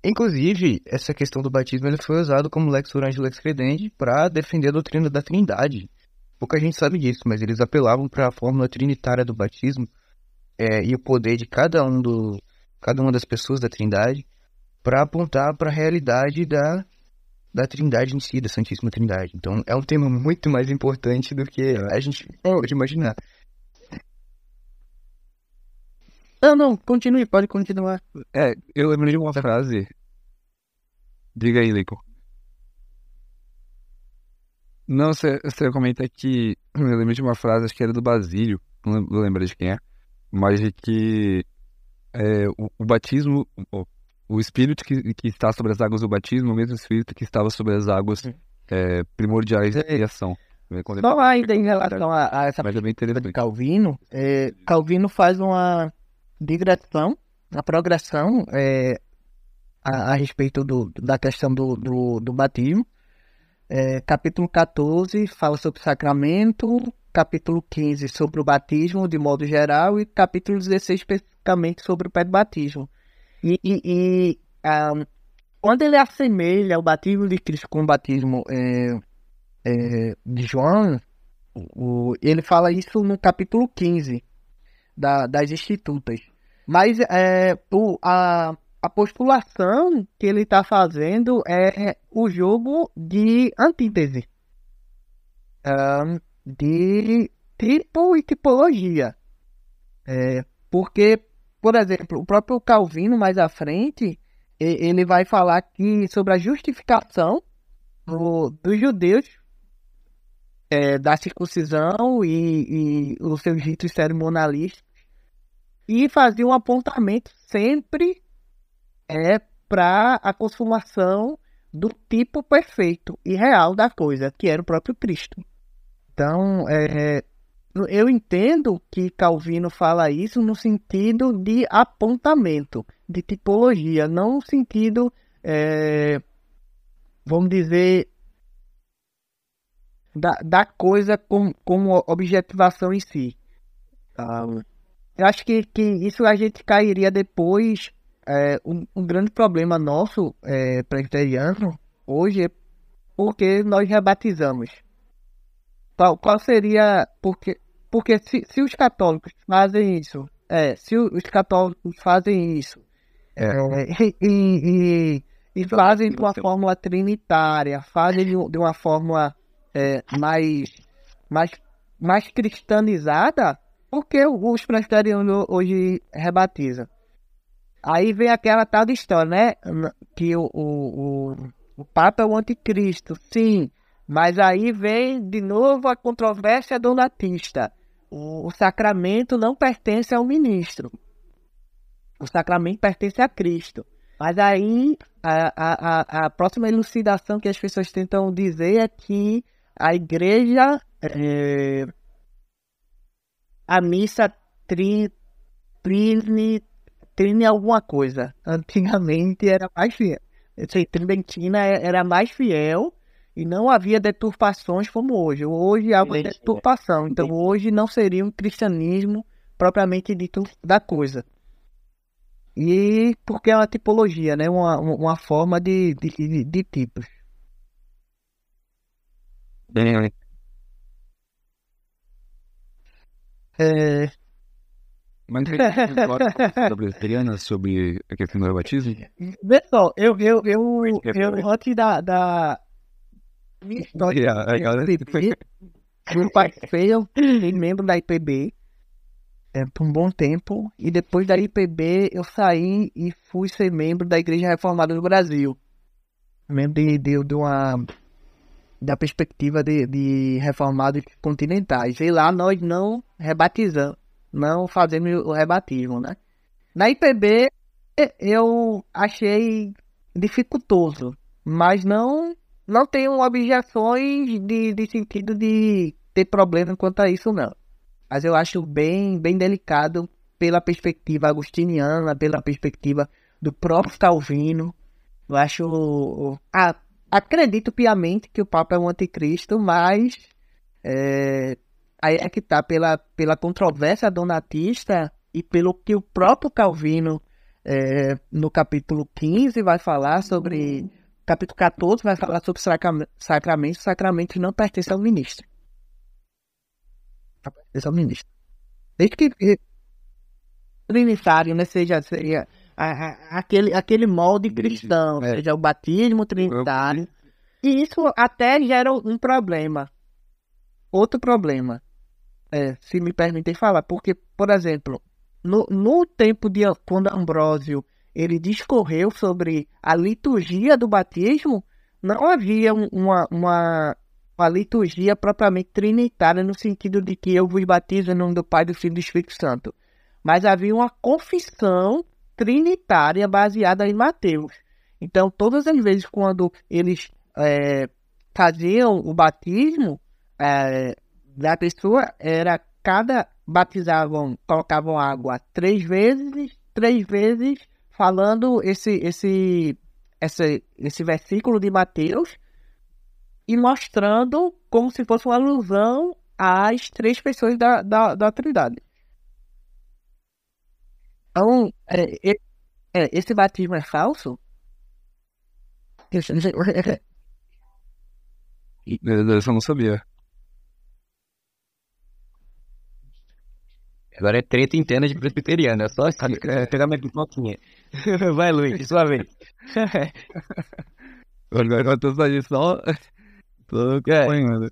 inclusive essa questão do batismo ele foi usado como lex orandi lex credendi para defender a doutrina da Trindade. Pouca gente sabe disso, mas eles apelavam para a fórmula trinitária do batismo é, e o poder de cada um do cada uma das pessoas da Trindade para apontar para a realidade da, da Trindade em si, da Santíssima Trindade. Então é um tema muito mais importante do que a gente pode imaginar. Não, não, continue, pode continuar. É, eu lembrei de uma frase. Diga aí, Lico. Não, você, você comenta que. Eu lembrei de uma frase, acho que era do Basílio, não lembro de quem é, mas de que é, o, o batismo, o espírito que, que está sobre as águas do batismo, o mesmo espírito que estava sobre as águas é, primordiais da criação. Só ainda em relação a, a essa perspectiva de Calvino, é, Calvino faz uma digressão, uma progressão é, a, a, respeito do, da questão do, do, do batismo. É, capítulo 14 fala sobre o sacramento, capítulo 15 sobre o batismo de modo geral e capítulo 16 especificamente sobre o pé de batismo. E, e, e um, quando ele assemelha o batismo de Cristo com o batismo é, é, de João, o, ele fala isso no capítulo 15 da, das Institutas. Mas é, o, a, a postulação que ele está fazendo é o jogo de antítese, um, de tipo e tipologia. É, porque por exemplo, o próprio Calvino, mais à frente, ele vai falar aqui sobre a justificação do, dos judeus é, da circuncisão e, e os seus ritos cerimonialistas e fazia um apontamento sempre é, para a consumação do tipo perfeito e real da coisa, que era o próprio Cristo. Então, é, eu entendo que Calvino fala isso no sentido de apontamento, de tipologia, não no sentido, é, vamos dizer, da, da coisa como, como objetivação em si. Um, eu acho que, que isso a gente cairia depois. É, um, um, grande problema nosso, é, presbiteriano, hoje, é porque nós rebatizamos. Qual, qual seria. Porque, porque se, se os católicos fazem isso, é, se os católicos fazem isso, é, é e, e, e, fazem de uma fórmula trinitária, fazem de, uma forma é, mais, mais, mais cristianizada, porque os presbiterianos hoje rebatizam? Aí vem aquela tal história, né? Que o, o, o o Papa é o anticristo, sim. Mas aí vem de novo a controvérsia donatista. O, sacramento não pertence ao ministro. O sacramento pertence a Cristo. Mas aí a, a, a, próxima elucidação que as pessoas tentam dizer é que a igreja, é, a missa tri, trine, trine alguma coisa. Antigamente era mais fiel. Sei, Tridentina era mais fiel e não havia deturpações como hoje. Hoje há uma deturpação. Então hoje não seria um cristianismo propriamente dito da coisa. E porque é uma tipologia, né? Uma, uma forma de, de, de tipos. É... Mas presbiteriana sobre a questão do batismo? Pessoal, eu, eu, eu, eu, antes da, da história, eu participei, eu fui membro da IPB, é, por um bom tempo. E depois da IPB eu saí e fui ser membro da Igreja Reformada do Brasil. Membro de, de, de uma da perspectiva de, de reformados continentais. E lá nós não rebatizamos, não fazemos o rebatismo, né? Na IPB eu achei dificultoso, mas não não tenho objeções de, de sentido de ter problema quanto a isso, não mas eu acho bem, bem delicado pela perspectiva agustiniana, pela perspectiva do próprio Calvino. Eu acho. Acredito piamente que o Papa é um anticristo, mas é, aí é que tá pela, pela controvérsia donatista e pelo que o próprio Calvino é, no capítulo 15 vai falar sobre. Capítulo 14 vai falar sobre sacramentos. Sacramentos não pertencem ao ministro esse é o ministro. Desde que trinitário, né? Seja, seja a, a, aquele, aquele molde cristão, é. seja o batismo trinitário. E isso até gera um problema. Outro problema. É, se me permitem falar, porque, por exemplo, no, no tempo de quando Ambrósio ele discorreu sobre a liturgia do batismo, não havia uma, uma, uma liturgia propriamente trinitária, no sentido de que eu vos batizo em nome do Pai, do Filho e do Espírito Santo. Mas havia uma confissão trinitária baseada em Mateus. Então, todas as vezes quando eles é, faziam o batismo é, da pessoa, era cada batizavam, colocavam água três vezes, três vezes, falando esse, esse, esse, esse versículo de Mateus e mostrando como se fosse uma alusão às três pessoas da, da, da Trindade. Então, é, é, esse batismo é falso? Eu não sabia. Agora é treta interna de presbiteriano, é só assim, é. pegar minha pipoquinha. Vai, Luiz, sua vez. Agora eu tô só Tô acompanhando.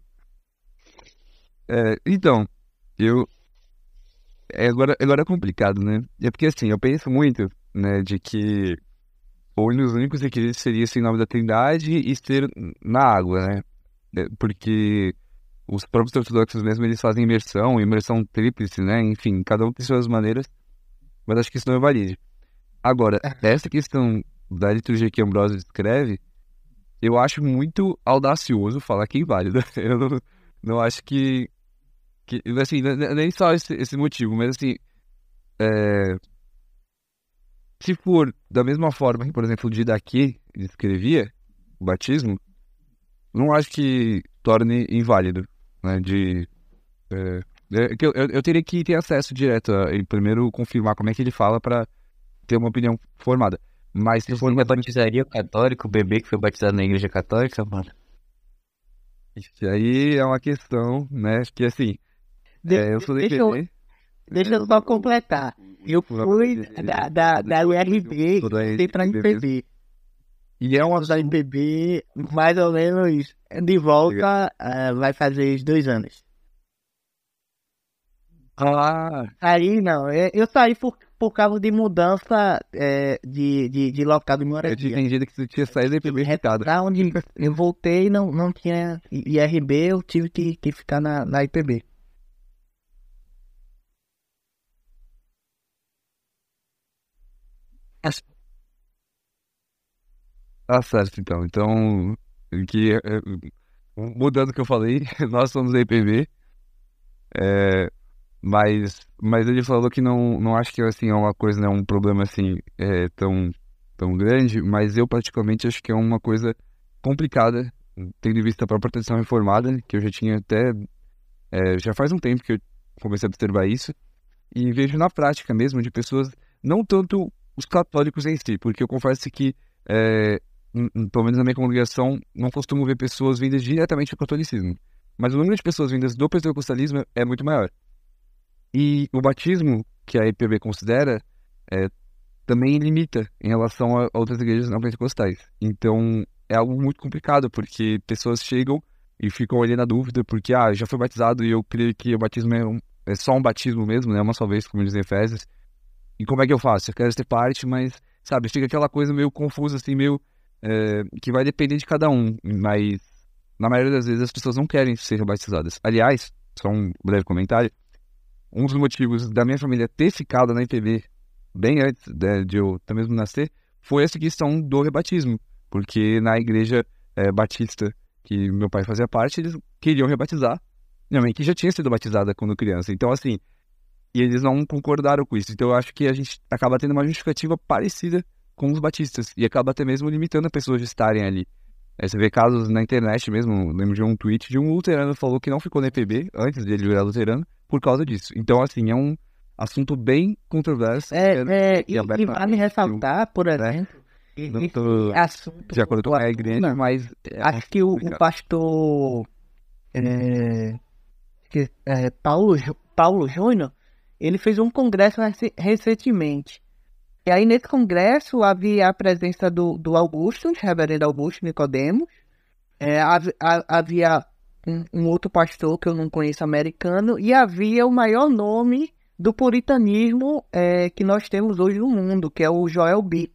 É. é, então, eu. É, agora, agora é complicado, né? É porque assim, eu penso muito, né, de que os únicos requisitos seria ser em nome da Trindade e ser na água, né? É, porque os próprios ortodoxos mesmo, eles fazem imersão, imersão tríplice, né? Enfim, cada um tem suas maneiras, mas acho que isso não é válido. Agora, é. essa questão da liturgia que Ambrosio descreve, eu acho muito audacioso falar que é inválido. Eu não, não acho que, que. Assim, nem só esse, esse motivo, mas assim. É, se for da mesma forma que, por exemplo, o Didaquê escrevia o batismo, não acho que torne inválido, né? De. É, é eu, eu, eu, teria que ter acesso direto a, e primeiro confirmar como é que ele fala para ter uma opinião formada. Mas se for uma batizaria católica, o bebê que foi batizado na igreja católica, mano. Isso aí é uma questão, né? Que assim. De é, eu sou deixa, eu, deixa eu só completar. Eu fui da, da, da URB e pra MPB. E é uma MPB, mais ou menos de volta, uh, vai fazer dois anos. Ah. Aí não, eu saí por por causa de mudança é, de, de, de local de Eu tinha moradia. entendido que você tinha saído da IPB irritado. Pra onde eu voltei não, não tinha IRB, eu tive que, que ficar na, na IPB. Tá certo, então. Então, que, é, é, mudando o que eu falei, nós somos da IPB, é, mas, mas ele falou que não, não acho que assim, é uma coisa, né, um problema assim é, tão, tão grande, mas eu particularmente acho que é uma coisa complicada, tendo em vista a própria tradição reformada, que eu já tinha até, é, já faz um tempo que eu comecei a observar isso, e vejo na prática mesmo de pessoas, não tanto os católicos em si, porque eu confesso que é, pelo menos na minha congregação, não costumo ver pessoas vindas diretamente do catolicismo. Mas o número de pessoas vindas do pentecostalismo é muito maior. E o batismo, que a IPB considera, é, também limita em relação a outras igrejas não pentecostais. Então, é algo muito complicado, porque pessoas chegam e ficam ali na dúvida, porque, ah, já fui batizado e eu creio que o batismo é, um- é só um batismo mesmo, né? Uma só vez, como diz em Efésios. E como é que eu faço? Eu quero ter parte, mas, sabe, fica aquela coisa meio confusa, assim, meio é, que vai depender de cada um, mas na maioria das vezes as pessoas não querem ser batizadas. Aliás, só um breve comentário, um dos motivos da minha família ter ficado na IPB bem antes de, de eu até mesmo nascer foi essa questão do rebatismo, porque na igreja é, batista que meu pai fazia parte, eles queriam rebatizar minha mãe que já tinha sido batizada quando criança. Então, assim, e eles não concordaram com isso. Então, eu acho que a gente acaba tendo uma justificativa parecida com os batistas e acaba até mesmo limitando as pessoas de estarem ali. Aí você vê casos na internet mesmo, lembro de um tweet de um luterano que falou que não ficou na EPB antes dele virar luterano por causa disso. Então, assim, é um assunto bem controverso. É, é, é, e, e vale ressaltar, por exemplo, e- Não tô assunto de acordo com a igreja, mas é Acho que o, o pastor é, que, é, Paulo, Paulo Júnior, ele fez um congresso rece- recentemente. E aí nesse congresso havia a presença do, do Augusto, reverendo Augusto Nicodemos, é, hav- ha- havia um, outro pastor que eu não conheço americano, e havia o maior nome do puritanismo é, que nós temos hoje no mundo, que é o Joel Bick.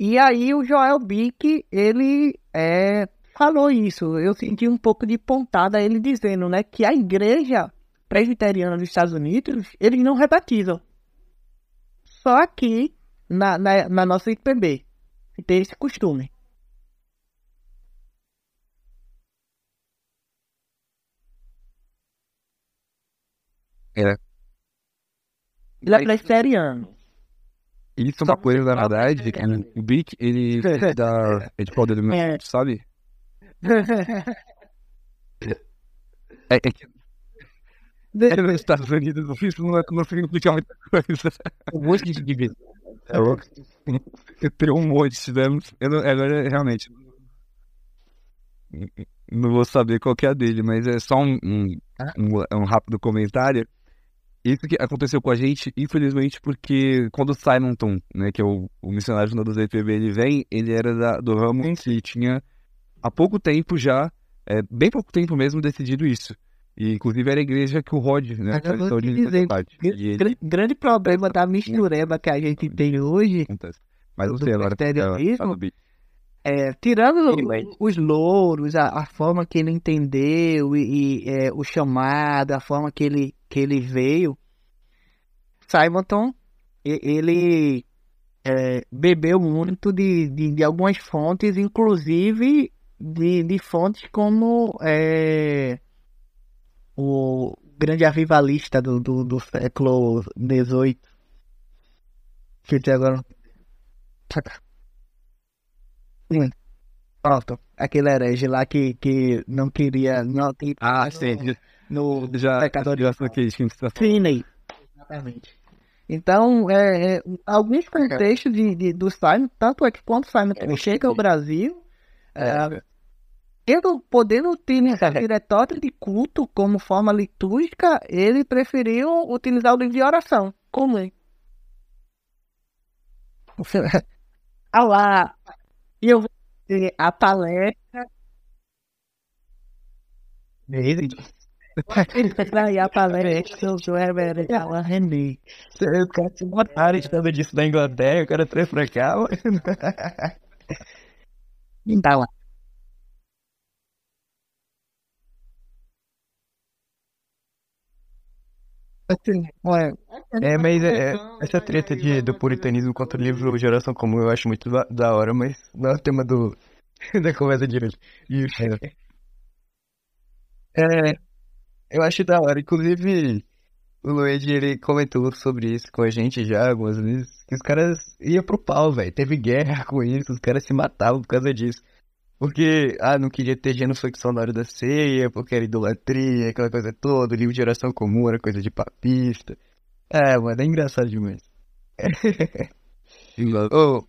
E aí o Joel Bick, ele é, falou isso. Eu senti um pouco de pontada ele dizendo, né, que a igreja presbiteriana dos Estados Unidos, eles não rebatizam. Só aqui na, na, na nossa IPB, que tem esse costume. É. Ele é presbiteriano. Isso é uma Só coisa, na verdade, presbiteriano. o Bic, ele é da... É de qual denominação, É. sabe? É, é que é nos Estados Unidos, isso não, é, não significa muita coisa. Um monte de divisão. É louco. Eu tenho um monte, né? Eu não, agora, realmente, não vou saber qual que é a dele, mas é só um, um, um, um rápido comentário. Isso que aconteceu com a gente, infelizmente, porque quando o Simonton, né, que é o, o missionário fundador da IPB, ele vem, ele era da- do ramo que tinha há pouco tempo já, é, bem pouco tempo mesmo, decidido isso. E, inclusive, era a igreja que o Rod, né, eu origem dizer, ele Gra- grande problema da mistureba que a gente tem hoje acontece. Mas não do sei agora. presbiterianismo, fala do. É, tirando os louros, a, a forma que ele entendeu e, e, é, o chamado, a forma que ele, que ele veio, Simonton, ele é, bebeu muito de, de, de algumas fontes, inclusive de, de fontes como é, o grande avivalista do, do, do século XVIII, que tem agora. Hum. Pronto, aquele herege lá que, que não queria. Não, tem- Ah, no- sim. No Já, pecador já saquei de quem. Finney. Exatamente. Então, é, é, alguns contextos de, de- do Simon, tanto é que quando o Simon chega ao Brasil, é, ele podendo utilizar diretório de culto como forma litúrgica, ele preferiu utilizar o livro de oração comum. Ah lá, e eu vou ter a palestra. Vai a palestra do reverendo Alan René. Os caras se mataram estando disso da Inglaterra, o cara trouxe pra cá. Tá lá. Assim, olha, É, mas é, é, essa treta de, do puritanismo contra o livro Geração Comum eu acho muito da, da hora, mas não é o tema do, da conversa de hoje. É, eu acho da hora. Inclusive, o Luigi, ele comentou sobre isso com a gente já algumas vezes, que os caras iam pro pau, velho. Teve guerra com isso, os caras se matavam por causa disso. Porque, ah, não queria ter genuflexão na hora da ceia, porque era idolatria, aquela coisa toda, livro de oração comum era coisa de papista. É, mano, é engraçado demais. Ô,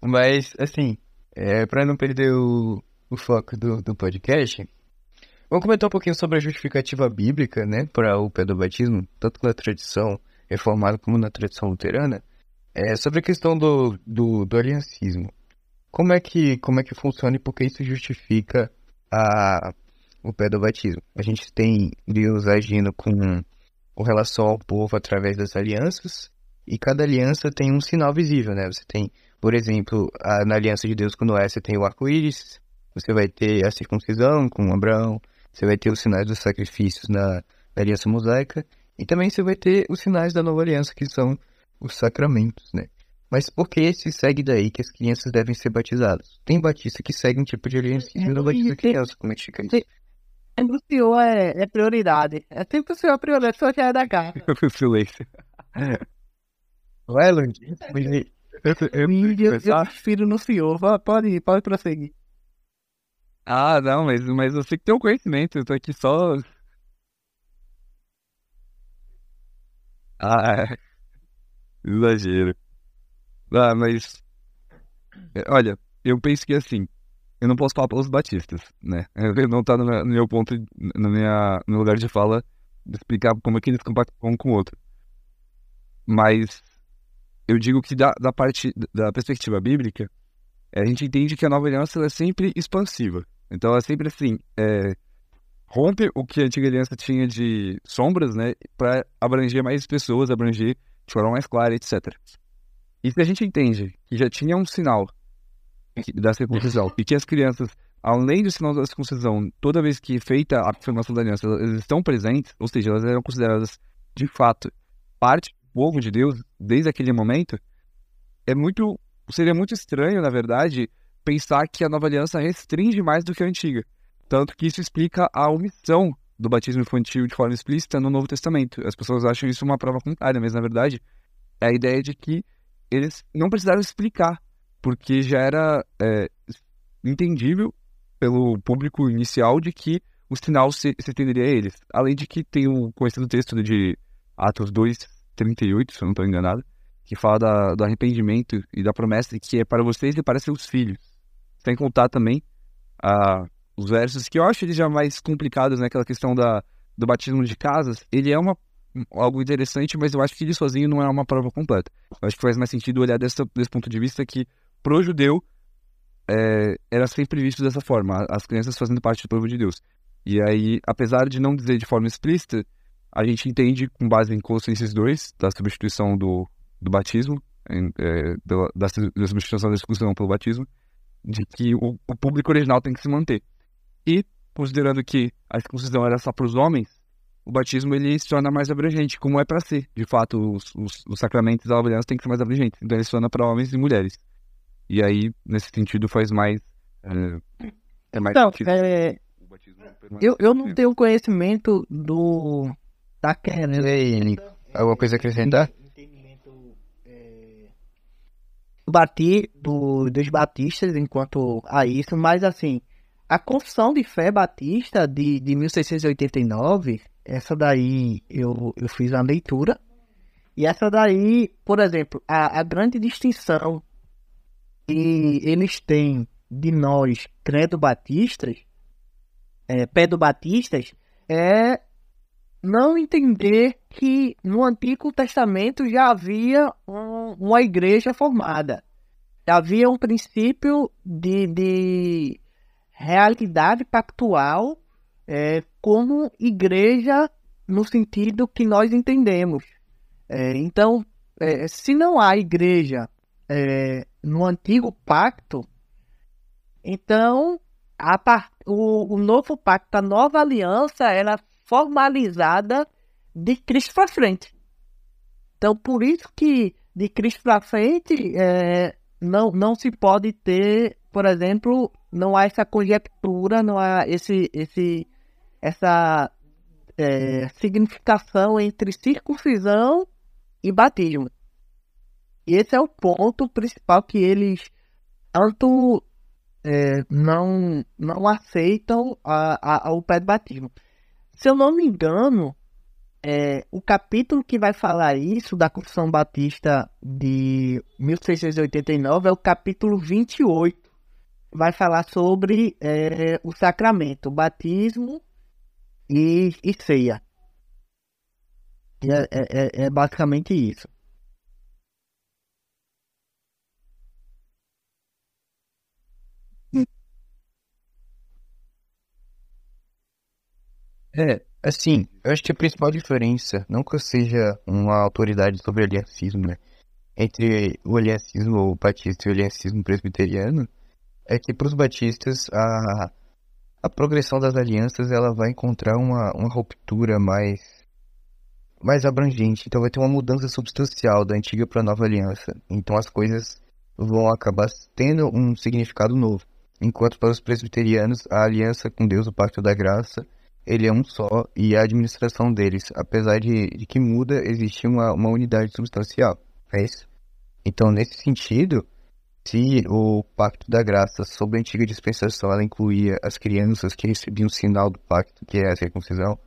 mas, assim, é, pra não perder o, o foco do, do podcast, vamos comentar um pouquinho sobre a justificativa bíblica, né, para o pedobatismo, tanto na tradição reformada como na tradição luterana, é, sobre a questão do, do, do aliancismo. Como é que, como é que funciona e por que isso justifica a, o pedobatismo? A gente tem Deus agindo com com relação ao povo através das alianças, e cada aliança tem um sinal visível, né? Você tem, por exemplo, a, na aliança de Deus com Noé, você tem o arco-íris, você vai ter a circuncisão com Abraão, você vai ter os sinais dos sacrifícios na, na aliança mosaica, e também você vai ter os sinais da nova aliança, que são os sacramentos, né? Mas por que se segue daí que as crianças devem ser batizadas? Tem batista que segue um tipo de aliança e não batiza criança, como é que fica isso? o senhor é, é prioridade. É sempre o senhor é prioridade, o senhor já é da casa. Silêncio. Vai, Lund. Eu, eu, eu, eu prefiro no senhor. Pode, pode prosseguir. Ah, não, mas, mas você que tem o conhecimento, eu tô aqui só. Ah, é. exagero. Ah, mas. é, Olha, eu penso que assim, eu não posso falar pelos batistas, né? Eu não tá no meu- no ponto, na minha, no lugar de fala, de explicar como é que eles compactam um com o outro. Mas eu digo que da, da parte, da perspectiva bíblica, a gente entende que a nova aliança é sempre expansiva. Então é sempre assim, é, rompe o que a antiga aliança tinha de sombras, né, para abranger mais pessoas, abranger de forma mais clara, etc. E se a gente entende que já tinha um sinal da circuncisão e que as crianças, além do sinal da circuncisão, toda vez que feita a afirmação da aliança, elas estão presentes, ou seja, elas eram consideradas de fato parte do povo de Deus desde aquele momento, é muito seria muito estranho, na verdade, pensar que a nova aliança restringe mais do que a antiga. Tanto que isso explica a omissão do batismo infantil de forma explícita no Novo Testamento. As pessoas acham isso uma prova contrária, mas na verdade é a ideia de que eles não precisaram explicar, porque já era é, entendível pelo público inicial de que o sinal se, se a eles. Além de que tem o conhecido texto de Atos 2, 38, se eu não estou enganado, que fala da- do arrependimento e da promessa que é para vocês e para seus filhos. Sem contar também ah, os versos que eu acho eles já mais complicados, né? Aquela questão da, do batismo de casas. Ele é uma, algo interessante, mas eu acho que ele sozinho não é uma prova completa. Eu acho que faz mais sentido olhar dessa, desse ponto de vista que, pro judeu, é, era sempre visto dessa forma, as crianças fazendo parte do povo de Deus. E aí, apesar de não dizer de forma explícita, a gente entende, com base em Colossenses 2, da substituição do, do batismo, em, é, da, da su- da substituição da exclusão pelo batismo, de que o, o público original tem que se manter. E, considerando que a circuncisão era só para os homens, o batismo ele se torna mais abrangente, como é para ser. De fato, os, os, os sacramentos da aliança têm que ser mais abrangentes. Então, ele se torna para homens e mulheres. E aí, nesse sentido, faz mais. É, é mais Então, sentido. é, o batismo permanecer. eu, eu não tenho conhecimento do. da querendo. Alguma coisa a acrescentar? é, bati do, dos batistas enquanto a isso, mas assim, a confissão de fé batista de, de 1689, essa daí eu, eu fiz a leitura, e essa daí, por exemplo, a, a grande distinção que eles têm de nós, credo batistas, é, pedobatistas, é não entender que no Antigo Testamento já havia um- uma igreja formada. Já havia um princípio de, de realidade pactual é, como igreja no sentido que nós entendemos. É, então, é, se não há igreja é, no antigo pacto, então o, o novo pacto, a nova aliança, era é formalizada de Cristo para frente. Então, por isso que de Cristo para frente é, não, não se pode ter, por exemplo, não há essa conjectura, não há esse, esse, essa é, significação entre circuncisão e batismo. E esse é o ponto principal que eles tanto é, não, não aceitam a, a, o pé de batismo. Se eu não me engano, é, o capítulo que vai falar isso da Confissão Batista de 1689 é o capítulo 28. Vai falar sobre é, o sacramento, batismo e, e ceia. É, é, é basicamente isso. É, assim, eu acho que a principal diferença, não que eu seja uma autoridade sobre aliancismo, né? Entre o aliancismo batista e o aliancismo presbiteriano, é que para os batistas a, a progressão das alianças ela vai encontrar uma, uma ruptura mais, mais abrangente. Então vai ter uma mudança substancial da antiga para a nova aliança. Então as coisas vão acabar tendo um significado novo. Enquanto para os presbiterianos, a aliança com Deus, o pacto da graça, ele é um só e a administração deles, apesar de, de que muda, existe uma, uma unidade substancial. É isso? Então, nesse sentido, se o Pacto da Graça, sob a antiga dispensação, ela incluía as crianças que recebiam o sinal do pacto, que é a circuncisão,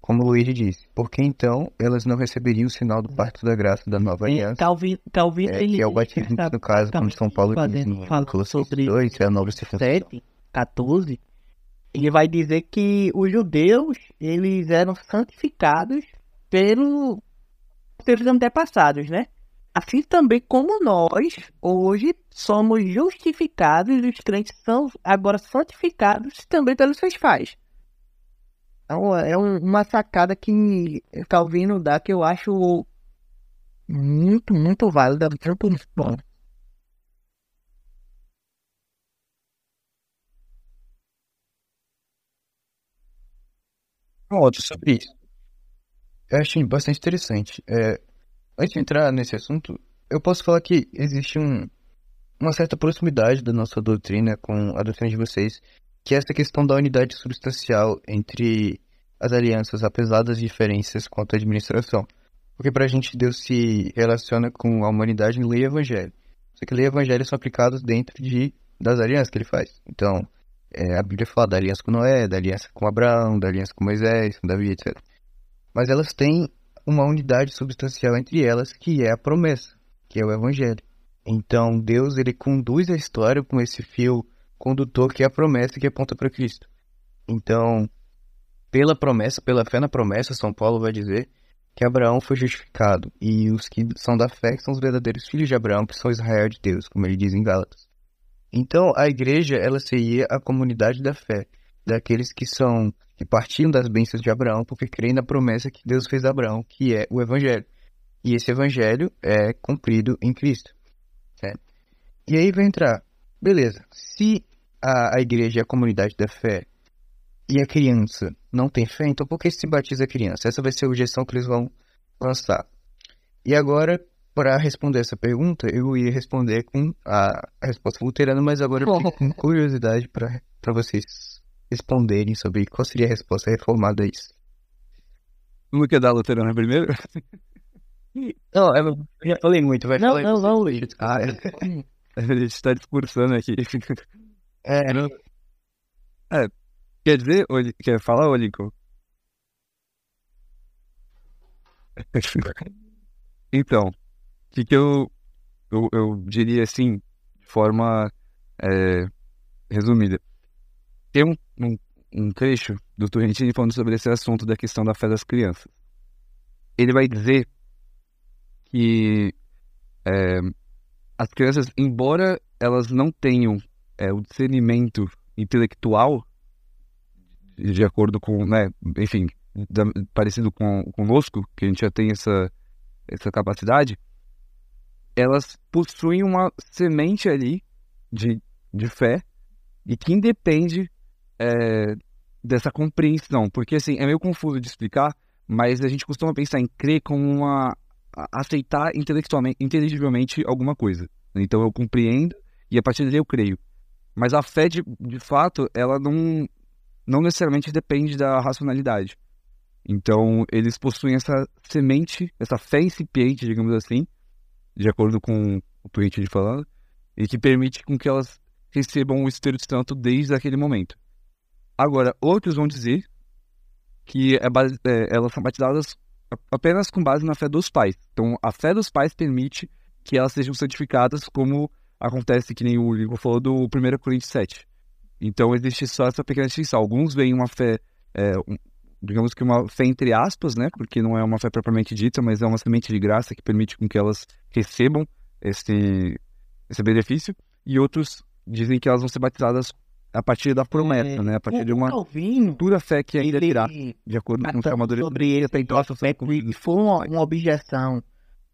como o Luigi disse, porque então elas não receberiam o sinal do Pacto da Graça da nova aliança? Calvin, Calvin é, que é o batismo, no caso, como São Paulo diz no Colossenses 2, é a nova circuncisão. 7, 14, ele vai dizer que os judeus eles eram santificados pelo, pelos antepassados, né? Assim também como nós, hoje, somos justificados, os crentes são agora santificados também pelos seus pais. Então, é uma sacada que Calvino dá que eu acho muito, muito válida, muito bom. Pronto, sobre isso. Eu achei bastante interessante. É, antes de entrar nesse assunto, eu posso falar que existe um, uma certa proximidade da nossa doutrina com a doutrina de vocês, que é essa questão da unidade substancial entre as alianças, apesar das diferenças quanto à administração. Porque para a gente Deus se relaciona com a humanidade em lei e evangelho. Só que lei e evangelho são aplicados dentro de, das alianças que ele faz. Então, é, a Bíblia fala da aliança com Noé, da aliança com Abraão, da aliança com Moisés, com Davi, etc. Mas elas têm uma unidade substancial entre elas, que é a promessa, que é o Evangelho. Então, Deus ele conduz a história com esse fio condutor que é a promessa que aponta para Cristo. Então, pela promessa, pela fé na promessa, São Paulo vai dizer que Abraão foi justificado e os que são da fé são os verdadeiros filhos de Abraão, que são Israel de Deus, como ele diz em Gálatas. Então, a igreja, ela seria a comunidade da fé, daqueles que são que partiam das bênçãos de Abraão, porque creem na promessa que Deus fez a Abraão, que é o evangelho. E esse evangelho é cumprido em Cristo. Certo? E aí vai entrar, beleza, se a, a igreja é a comunidade da fé e a criança não tem fé, então por que se batiza a criança? Essa vai ser a objeção que eles vão lançar. E agora, para responder essa pergunta, eu ia responder com a, resposta luterana, mas agora eu fico com curiosidade para vocês responderem sobre qual seria a resposta reformada a isso. Não quer dar a luterana primeiro? Não, eu já falei muito, vai Não, não, não, Luiz. Ah, é. A gente está discursando aqui. É. é. Quer dizer, quer falar, ô Lincoln? Então, que, que eu, eu, eu, diria assim, de forma é, resumida. Tem um, um, trecho do Torrentini falando sobre esse assunto da questão da fé das crianças. Ele vai dizer que é, as crianças, embora elas não tenham é, o discernimento intelectual de acordo com, né, enfim, da, parecido com conosco, que a gente já tem essa, essa capacidade, elas possuem uma semente ali de, de fé e que independe é, dessa compreensão. Porque, assim, é meio confuso de explicar, mas a gente costuma pensar em crer como uma... aceitar intelectualmente, inteligivelmente alguma coisa. Então eu compreendo e a partir daí eu creio. Mas a fé, de, de fato, ela não, não necessariamente depende da racionalidade. Então, eles possuem essa semente, essa fé incipiente, digamos assim, de acordo com o tweet de falando, e que permite com que elas recebam o Espírito Santo desde aquele momento. Agora, outros vão dizer que é base, é, elas são batizadas apenas com base na fé dos pais. Então, a fé dos pais permite que elas sejam santificadas, como acontece, que nem o Ligo falou, do 1 Coríntios 7. Então, existe só essa pequena distinção. Alguns veem uma fé, é, um, digamos que uma fé entre aspas, né? Porque não é uma fé propriamente dita, mas é uma semente de graça que permite com que elas recebam esse, esse benefício. E outros dizem que elas vão ser batizadas a partir da promessa, é, né? A partir de uma Calvino, futura fé que ainda ele, virá, de acordo com o chamador sobre ele, tem que foi uma, uma, objeção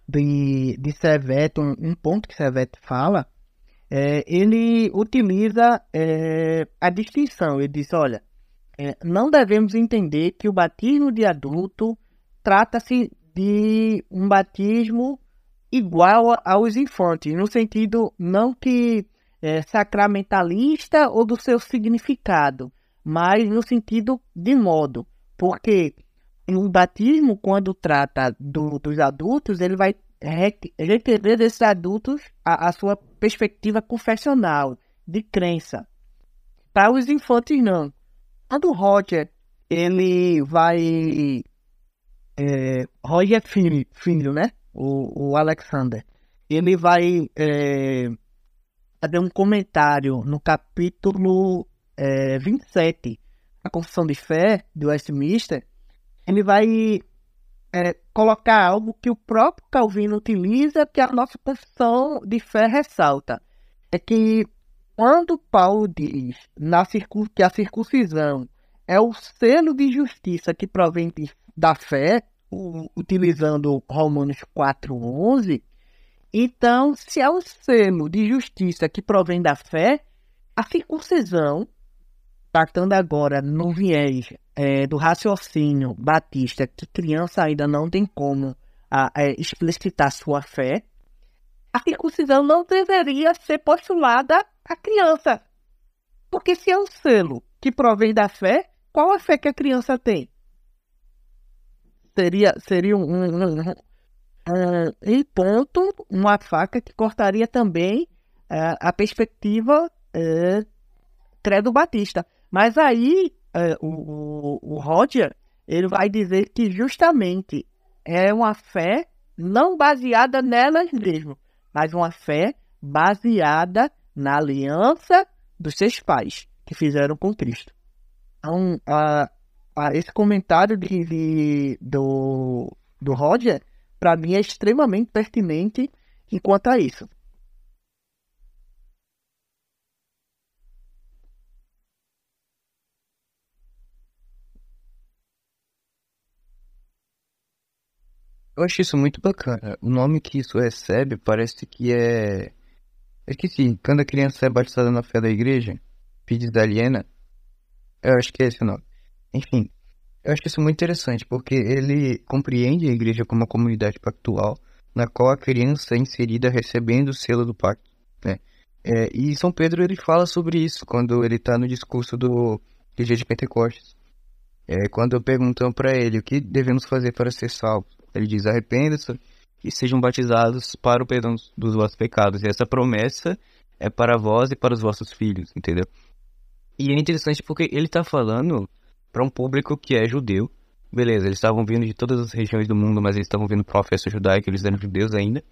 de, de Serveto, um, um ponto que Serveto fala, é, ele utiliza é, a distinção. Ele diz, olha, é, não devemos entender que o batismo de adulto trata-se de um batismo igual aos infantes, no sentido não que é, sacramentalista ou do seu significado, mas no sentido de modo, porque o batismo, quando trata do, dos adultos, ele vai requerer desses adultos a, a, sua perspectiva confessional, de crença. Para os infantes, não. Quando Roger, ele vai... É, Roger filho, filho, né? O, o Alexander. Ele vai é, fazer um comentário no capítulo é, 27, a Confissão de Fé, do Westminster, ele vai é, colocar algo que o próprio Calvino utiliza, que a nossa confissão de fé ressalta. É que quando Paulo diz na que a circuncisão é o selo de justiça que provém de, da fé, o, utilizando Romanos 4,11, então, se é o selo de justiça que provém da fé, a circuncisão, tratando agora no viés é, do raciocínio batista, que criança ainda não tem como a, é, explicitar sua fé, a circuncisão não deveria ser postulada à criança. Porque se é um selo que provém da fé, qual a fé que a criança tem? Seria, seria um, um, um, uh, em ponto uma faca que cortaria também uh, a perspectiva uh, credo batista. Mas aí o, o, o Roger ele vai dizer que justamente é uma fé não baseada nelas mesmo, mas uma fé baseada na aliança dos seus pais que fizeram com Cristo. Então, a, a esse comentário de, de, do, do Roger para mim é extremamente pertinente enquanto a isso. Eu acho isso muito bacana. O nome que isso recebe parece que é. Eu esqueci, quando a criança é batizada na fé da igreja, Fides da Aliena, eu acho que é esse o nome. Enfim, eu acho isso muito interessante, porque ele compreende a igreja como uma comunidade pactual, na qual a criança é inserida recebendo o selo do pacto. Né? É, e São Pedro ele fala sobre isso quando ele está no discurso do dia de Pentecostes. É, quando perguntam para ele o que devemos fazer para ser salvos, ele diz: arrependa-se e sejam batizados para o perdão dos vossos pecados. E essa promessa é para vós e para os vossos filhos, entendeu? E é interessante porque ele está falando para um público que é judeu. Beleza, eles estavam vindo de todas as regiões do mundo, mas eles estavam vindo para uma festa judaica, eles eram judeus ainda.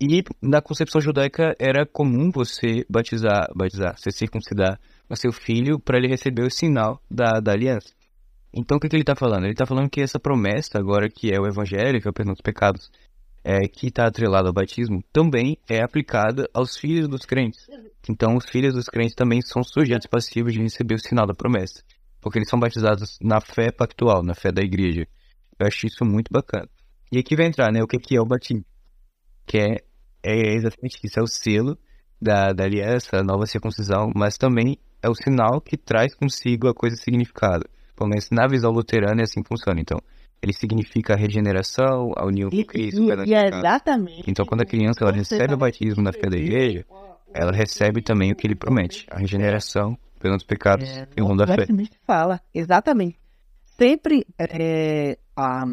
E na concepção judaica era comum você batizar, batizar, você circuncidar o seu filho para ele receber o sinal da, da aliança. Então o que, que ele está falando? Ele está falando que essa promessa, agora que é o evangelho, que é o perdão dos pecados, é, que está atrelado ao batismo, também é aplicada aos filhos dos crentes. Então os filhos dos crentes também são sujeitos passivos de receber o sinal da promessa. Porque eles são batizados na fé pactual, na fé da igreja. Eu acho isso muito bacana. E aqui vai entrar, né, o que, que é o batismo, que é, é exatamente isso, é o selo da, da aliança, a nova circuncisão, mas também é o sinal que traz consigo a coisa significada. Pelo menos na visão luterana é assim que funciona. Então, ele significa a regeneração, a união com Cristo. e- e é exatamente. Então, quando a criança ela recebe o batismo na fé da igreja, ela recebe também o que ele promete, a regeneração pelos pecados É, o mundo da fé. Fala, exatamente. Sempre é, a,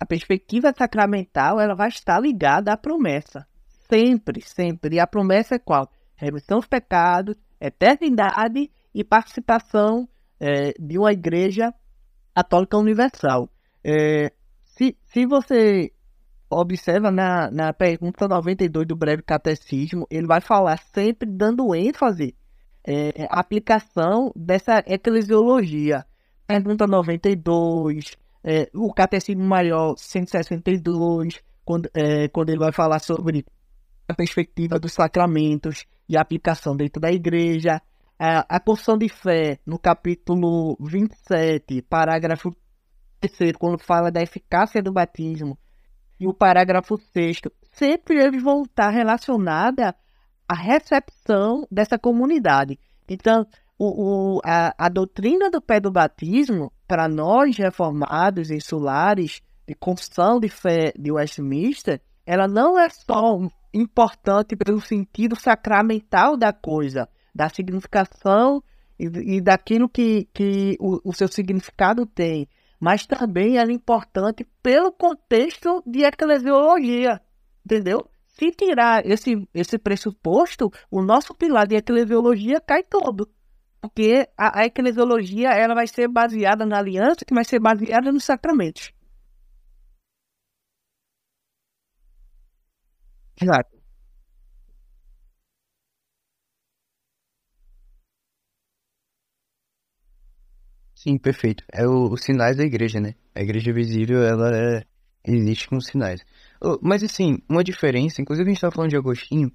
a perspectiva sacramental ela vai estar ligada à promessa. Sempre, sempre. E a promessa é qual? Remissão dos pecados, eternidade e participação é, de uma igreja católica universal. É, se, se você observa na, na pergunta 92 do breve catecismo, ele vai falar sempre dando ênfase é, aplicação dessa eclesiologia. Pergunta 92, é, o Catecismo Maior 162, quando, é, quando ele vai falar sobre a perspectiva dos sacramentos e a aplicação dentro da igreja. A, a confissão de fé, no capítulo 27, parágrafo 3, quando fala da eficácia do batismo, e o parágrafo 6, sempre eles vão estar relacionados à recepção dessa comunidade. Então, o, o- a, a doutrina do pé do batismo, para nós reformados insulares de confissão de fé de Westminster, ela não é só importante pelo sentido sacramental da coisa, da significação e, e daquilo que, que o, o seu significado tem, mas também ela é importante pelo contexto de eclesiologia, entendeu? Se tirar esse, esse pressuposto, o nosso pilar de eclesiologia cai todo. Porque a, a eclesiologia ela vai ser baseada na aliança, que vai ser baseada nos sacramentos. Exato. Sim, perfeito. É o- os sinais da igreja, né? A igreja visível, ela é, existe com sinais. Mas assim, uma diferença, inclusive a gente estava falando de Agostinho,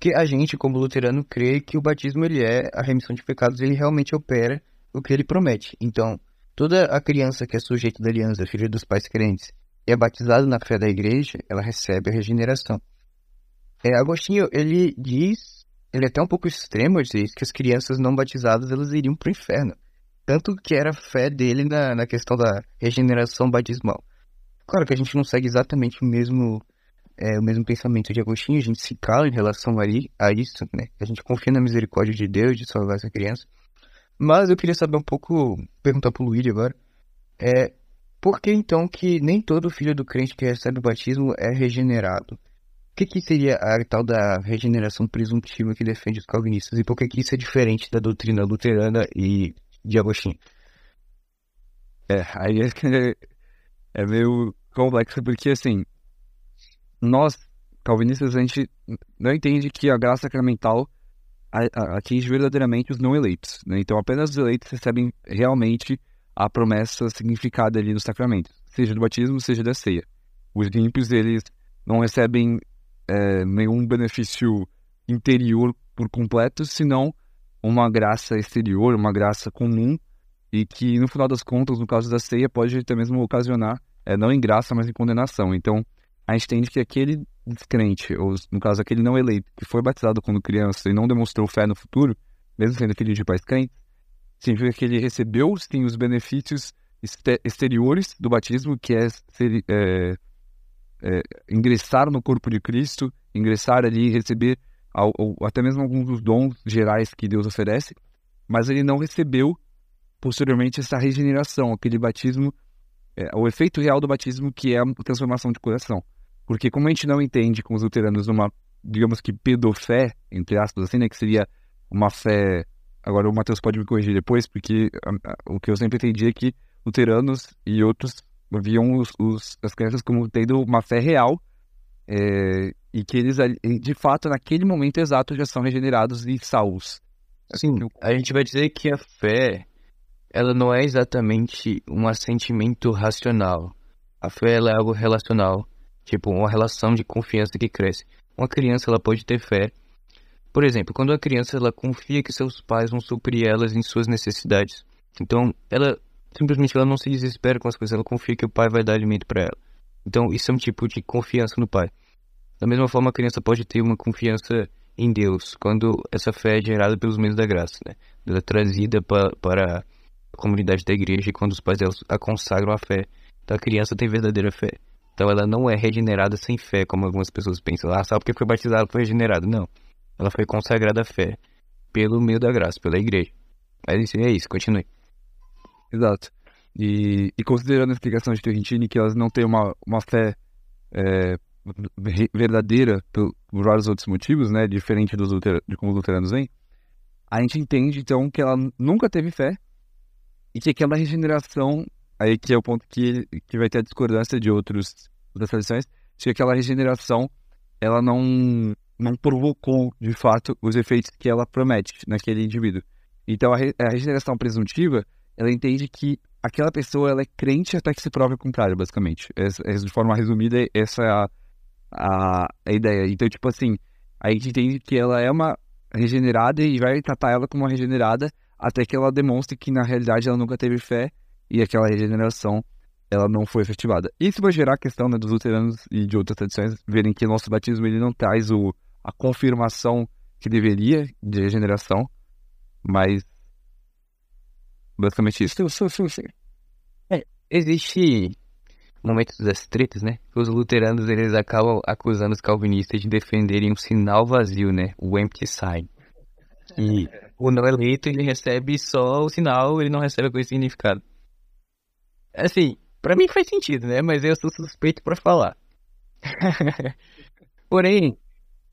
que a gente, como luterano, crê que o batismo ele é a remissão de pecados, ele realmente opera o que ele promete. Então, toda a criança que é sujeita da aliança, filha dos pais crentes, e é batizada na fé da igreja, ela recebe a regeneração. É, Agostinho, ele diz, ele é até um pouco extremo, ele diz que as crianças não batizadas, elas iriam para o inferno. Tanto que era a fé dele na, na questão da regeneração batismal. Claro que a gente não segue exatamente o mesmo, é, o mesmo pensamento de Agostinho, a gente se cala em relação a, a isso, né? A gente confia na misericórdia de Deus de salvar essa criança. Mas eu queria saber um pouco, perguntar pro Luigi agora, é, por que então que nem todo filho do crente que recebe o batismo é regenerado? O que, que seria a tal da regeneração presuntiva que defende os calvinistas? E por que, que isso é diferente da doutrina luterana e de Agostinho? É, aí é, meio complexo, porque assim, nós, calvinistas, a gente não entende que a graça sacramental atinge verdadeiramente os não eleitos, né? Então apenas os eleitos recebem realmente a promessa significada ali nos sacramentos, seja do batismo, seja da ceia. Os ímpios, eles não recebem é, nenhum benefício interior por completo, senão uma graça exterior, uma graça comum, e que no final das contas, no caso da ceia, pode até mesmo ocasionar, é, não em graça, mas em condenação. Então, a gente entende que aquele descrente, ou no caso aquele não eleito, que foi batizado quando criança e não demonstrou fé no futuro, mesmo sendo filho de pais crentes, significa que ele recebeu sim os benefícios exteriores do batismo, que é, ser, é, é, ingressar no corpo de Cristo, ingressar ali e receber ao- até mesmo alguns dos dons gerais que Deus oferece, mas ele não recebeu posteriormente essa regeneração, aquele batismo, é, o efeito real do batismo que é a transformação de coração. Porque como a gente não entende com os luteranos uma, digamos que pedofé, entre aspas, assim, né, que seria uma fé, agora o Matheus pode me corrigir depois, porque a- a- o que eu sempre entendi é que luteranos e outros viam os, os- as crianças como tendo uma fé real, é, e que eles, de fato, naquele momento exato, já são regenerados e salvos. Sim, a gente vai dizer que a fé, ela não é exatamente um assentimento racional. A fé, é algo relacional, tipo uma relação de confiança que cresce. Uma criança, ela pode ter fé. Por exemplo, quando a criança, ela confia que seus pais vão suprir elas em suas necessidades. Então, ela simplesmente ela não se desespera com as coisas, ela confia que o pai vai dar alimento para ela. Então, isso é um tipo de confiança no pai. Da mesma forma, a criança pode ter uma confiança em Deus, quando essa fé é gerada pelos meios da graça, né? Ela é trazida para a comunidade da igreja quando os pais delas a consagram a fé. Então, a criança tem verdadeira fé. Então, ela não é regenerada sem fé, como algumas pessoas pensam. Ah, só porque foi batizada foi regenerada. Não. Ela foi consagrada à fé pelo meio da graça, pela igreja. Mas é isso, continue. Exato. E, e considerando a explicação de Torrentini que elas não têm uma, uma fé é, verdadeira por, por, vários outros motivos, né, diferente dos de como os luteranos veem, a gente entende então que ela nunca teve fé e que aquela regeneração, aí que é o ponto que, que vai ter a discordância de outros, outras tradições, de que aquela regeneração ela não, não provocou de fato os efeitos que ela promete naquele indivíduo. Então a, re, a regeneração presuntiva ela entende que aquela pessoa ela é crente até que se prove o contrário, basicamente. Essa, de forma resumida, essa é a, a, a, ideia. Então, tipo assim, a gente entende que ela é uma regenerada e vai tratar ela como uma regenerada até que ela demonstre que na realidade ela nunca teve fé e aquela regeneração ela não foi efetivada. Isso vai gerar a questão né, dos luteranos e de outras tradições verem que nosso batismo ele não traz o, a confirmação que deveria de regeneração, mas Basicamente isso. Sim, sim, sim. É, existe momentos das tretas, né? Os luteranos eles acabam acusando os calvinistas de defenderem um sinal vazio, né? O empty sign. E o não eleito ele recebe só o sinal, ele não recebe esse significado. Assim, para mim faz sentido, né? Mas eu sou suspeito para falar. Porém,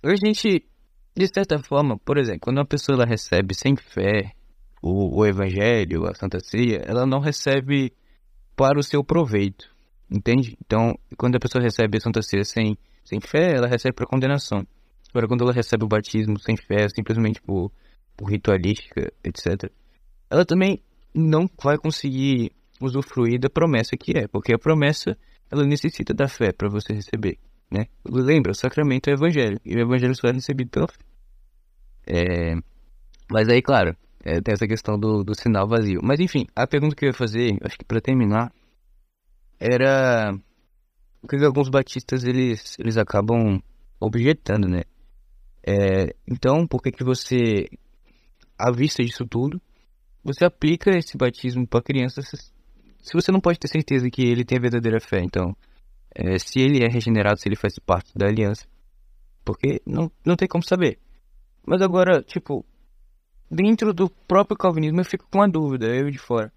a gente, de certa forma, por exemplo, quando uma pessoa ela recebe sem fé o, o evangelho, a Santa Ceia, ela não recebe para o seu proveito, entende? Então, quando a pessoa recebe a Santa Ceia sem, sem fé, ela recebe para condenação. Agora, quando ela recebe o batismo sem fé, simplesmente por, por ritualística, etc., ela também não vai conseguir usufruir da promessa que é, porque a promessa ela necessita da fé para você receber, né? Lembra, o sacramento é o evangelho, e o evangelho só é recebido pela fé. É... Mas aí, claro, é, tem essa questão do, do sinal vazio. Mas enfim, a pergunta que eu ia fazer, acho que para terminar, era o que alguns batistas eles, eles acabam objetando, né? É, então, por que que você, à vista disso tudo, você aplica esse batismo para crianças se você não pode ter certeza que ele tem a verdadeira fé? Então, é, se ele é regenerado, se ele faz parte da aliança, porque não, não tem como saber. Mas agora, tipo, dentro do próprio calvinismo eu fico com uma dúvida, eu de fora.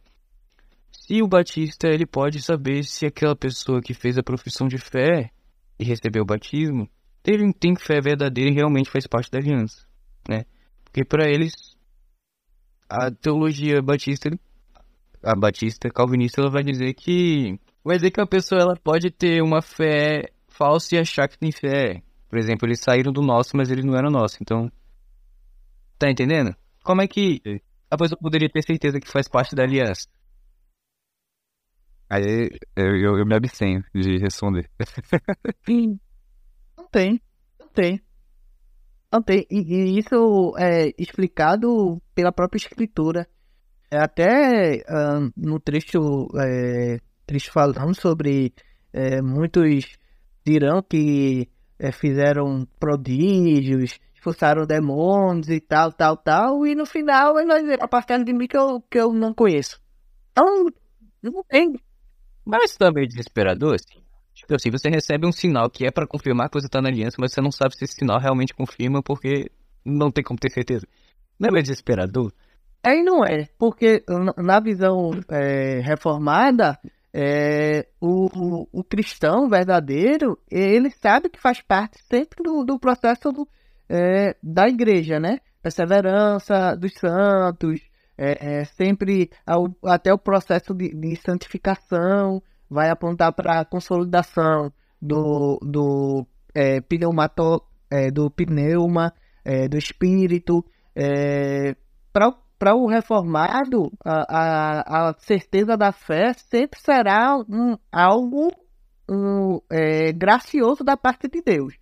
Se o batista ele pode saber se aquela pessoa que fez a profissão de fé e recebeu o batismo, ele tem fé verdadeira e realmente faz parte da aliança, né? Porque para eles a teologia batista, a batista calvinista, ela vai dizer que vai dizer que a pessoa ela pode ter uma fé falsa e achar que tem fé. Por exemplo, eles saíram do nosso, mas eles não eram nosso. Então, tá entendendo? Como é que a pessoa poderia ter certeza que faz parte da aliança? Aí eu, eu, eu me abstenho de responder. não tem, não tem. E, e, isso é explicado pela própria escritura. É até uh, no trecho, é, trecho falando sobre é, muitos dirão que é, fizeram prodígios expulsaram demônios e tal, tal, tal, e no final dizer, apartando de mim que eu, que eu não conheço. Então, não tem. Mas também desesperador, assim. Tipo você recebe um sinal que é para confirmar que você tá na aliança, mas você não sabe se esse sinal realmente confirma porque não tem como ter certeza. Não é meio desesperador? Aí não é, porque na visão é, reformada, é, o, o, o, cristão verdadeiro, ele sabe que faz parte sempre do, do processo do, é, da igreja, né? Perseverança dos santos, é, é sempre ao, até o processo de, de santificação vai apontar para a consolidação do, do é, pneumato, é, do pneuma, é, do espírito. É, para o reformado, a, a, a, certeza da fé sempre será um, algo um, é, gracioso da parte de Deus.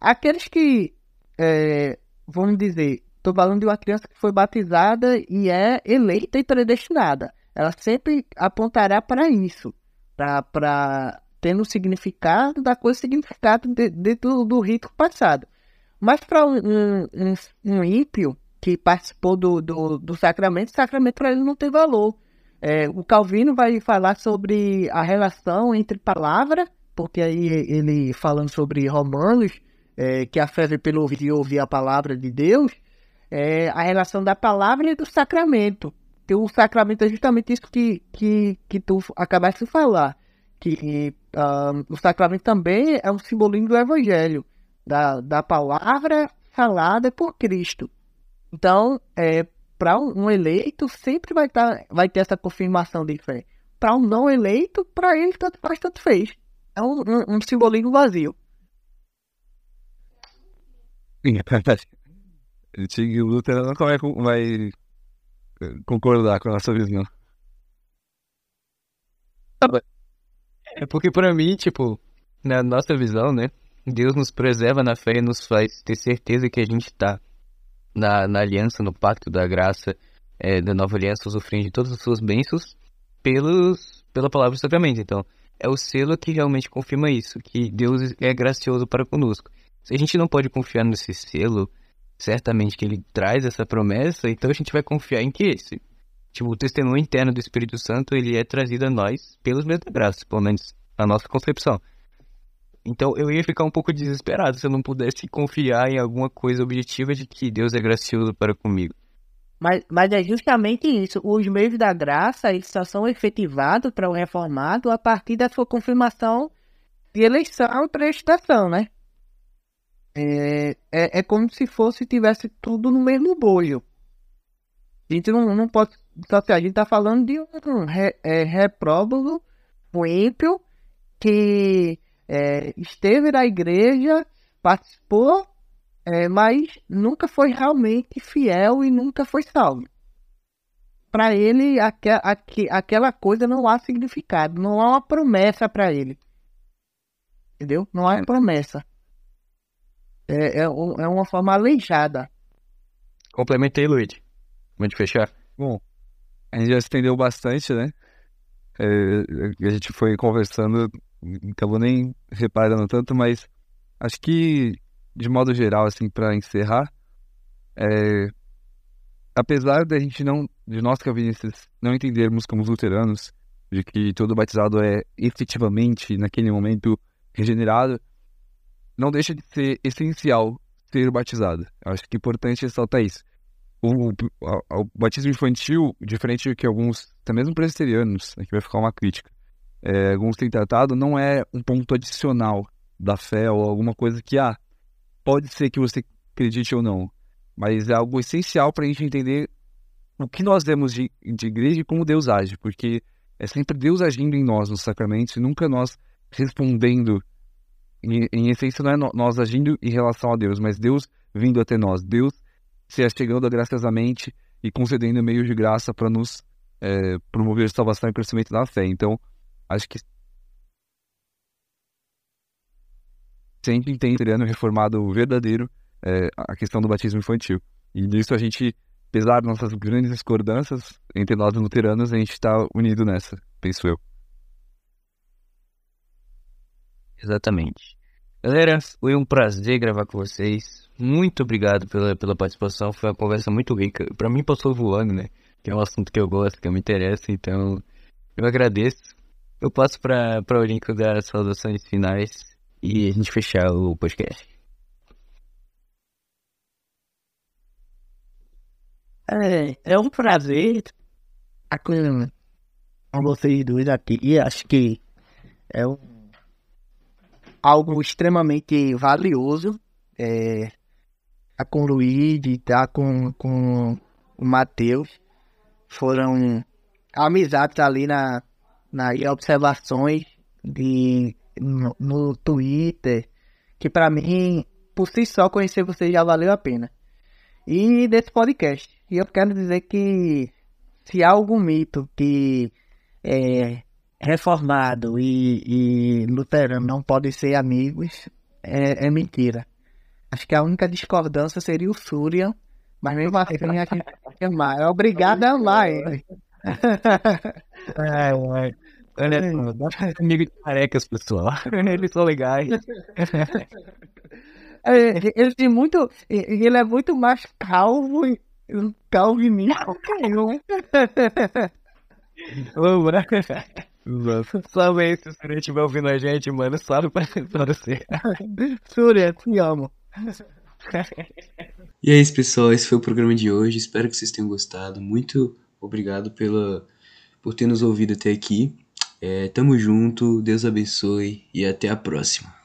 Aqueles que é, vamos dizer, estou falando de uma criança que foi batizada e é eleita e predestinada. ela sempre apontará para isso, para tendo o significado da coisa, significado dentro do rito passado. Mas para um, um, um, ímpio que participou do, do, do sacramento, o sacramento para ele não tem valor. É, o Calvino vai falar sobre a relação entre palavra, porque aí ele falando sobre Romanos, é, que a fé vem pelo ouvir e ouvir a palavra de Deus, é, a relação da palavra e do sacramento. Que o sacramento é justamente isso que, que, que tu acabaste de falar. Que uh, o sacramento também é um simbolismo do evangelho, da, da palavra falada por Cristo. Então, é, para um eleito, sempre vai, tá, vai ter essa confirmação de fé. Para um não eleito, para ele tanto faz, tanto fez. É um, um, um simbolismo vazio. Sim, é verdade. Luther nunca vai, vai concordar com a nossa visão. É porque para mim, tipo, na nossa visão, né? Deus nos preserva na fé e nos faz ter certeza que a gente está na, na aliança, no pacto da graça, é, da nova aliança, usufruindo de todas as suas bênçãos pelos, pela palavra do sacramento. Então, é o selo que realmente confirma isso, que Deus é gracioso para conosco. Se a gente não pode confiar nesse selo, certamente que ele traz essa promessa, então a gente vai confiar em que esse, tipo, o testemunho interno do Espírito Santo, ele é trazido a nós pelos meios da graça, pelo menos a nossa concepção. Então eu ia ficar um pouco desesperado se eu não pudesse confiar em alguma coisa objetiva de que Deus é gracioso para comigo. Mas, mas é justamente isso. Os meios da graça eles só são efetivados para o reformado a partir da sua confirmação de eleição e prestação, né? É, é, é como se fosse tivesse tudo no mesmo bolho. A gente não, não pode. Só a gente está falando de um re, é, um ímpio, que é, esteve na igreja, participou, é, mas nunca foi realmente fiel e nunca foi salvo. Para ele, aqu aqu aquela coisa não há significado, não há uma promessa para ele. Entendeu? Não há promessa. É, é, é uma forma aleijada. Complementei, Luiz. Vamos fechar? Bom, a gente já estendeu bastante, né? É, a gente foi conversando acabou nem reparando tanto, mas acho que, de modo geral, assim, para encerrar, é, apesar da gente não, de nós calvinistas, não entendermos como luteranos, de que todo batizado é efetivamente, naquele momento, regenerado, não deixa de ser essencial ser batizado. Acho que é importante ressaltar isso. O, o, o, batismo infantil, diferente do que alguns, até mesmo presbiterianos, aqui vai ficar uma crítica, é, alguns têm tratado, não é um ponto adicional da fé ou alguma coisa que, ah, pode ser que você acredite ou não, mas é algo essencial para a gente entender o que nós vemos de, de igreja e como Deus age, porque é sempre Deus agindo em nós nos sacramentos e nunca nós respondendo. Em, em essência, não é nós agindo em relação a Deus, mas Deus vindo até nós, Deus se achegando graciosamente e concedendo meios de graça para nos é, promover salvação e crescimento da fé. Então, Acho que sempre tem reformado verdadeiro é, a questão do batismo infantil. E nisso a gente, apesar das nossas grandes discordâncias entre nós luteranos, a gente está unido nessa, penso eu. Exatamente. Galera, foi um prazer gravar com vocês. Muito obrigado pela, pela participação. Foi uma conversa muito rica. Para mim passou voando, né? Que é um assunto que eu gosto, que me interessa. Então, eu agradeço. Eu passo para o dar as saudações finais e a gente fechar o podcast. É, é um prazer estar com, vocês dois aqui. Acho que é um, algo extremamente valioso. É, a com o Luiz, estar com, com o Matheus. Foram amizades ali na, na, observações de, no, no Twitter, que para mim, por si só, conhecer você já valeu a pena. E desse podcast. E eu quero dizer que se há algum mito que é, reformado e, e luterano não podem ser amigos, é, é, mentira. Acho que a única discordância seria o Súria, mas mesmo assim a gente é mais. É obrigado a amar ele. Ai, ai. Olha só, dá de carecas, pessoal. Eles são legais. É, ele tem muito. Ele é muito mais calvo e calvinista que eu. Vamos, né? Salve aí se o Surya estiver ouvindo a gente, mano. Salve pra, pra você. Surya, te amo. E é isso, pessoal. Esse foi o programa de hoje. Espero que vocês tenham gostado. Muito obrigado pela, por ter nos ouvido até aqui. É, tamo junto, Deus abençoe e até a próxima.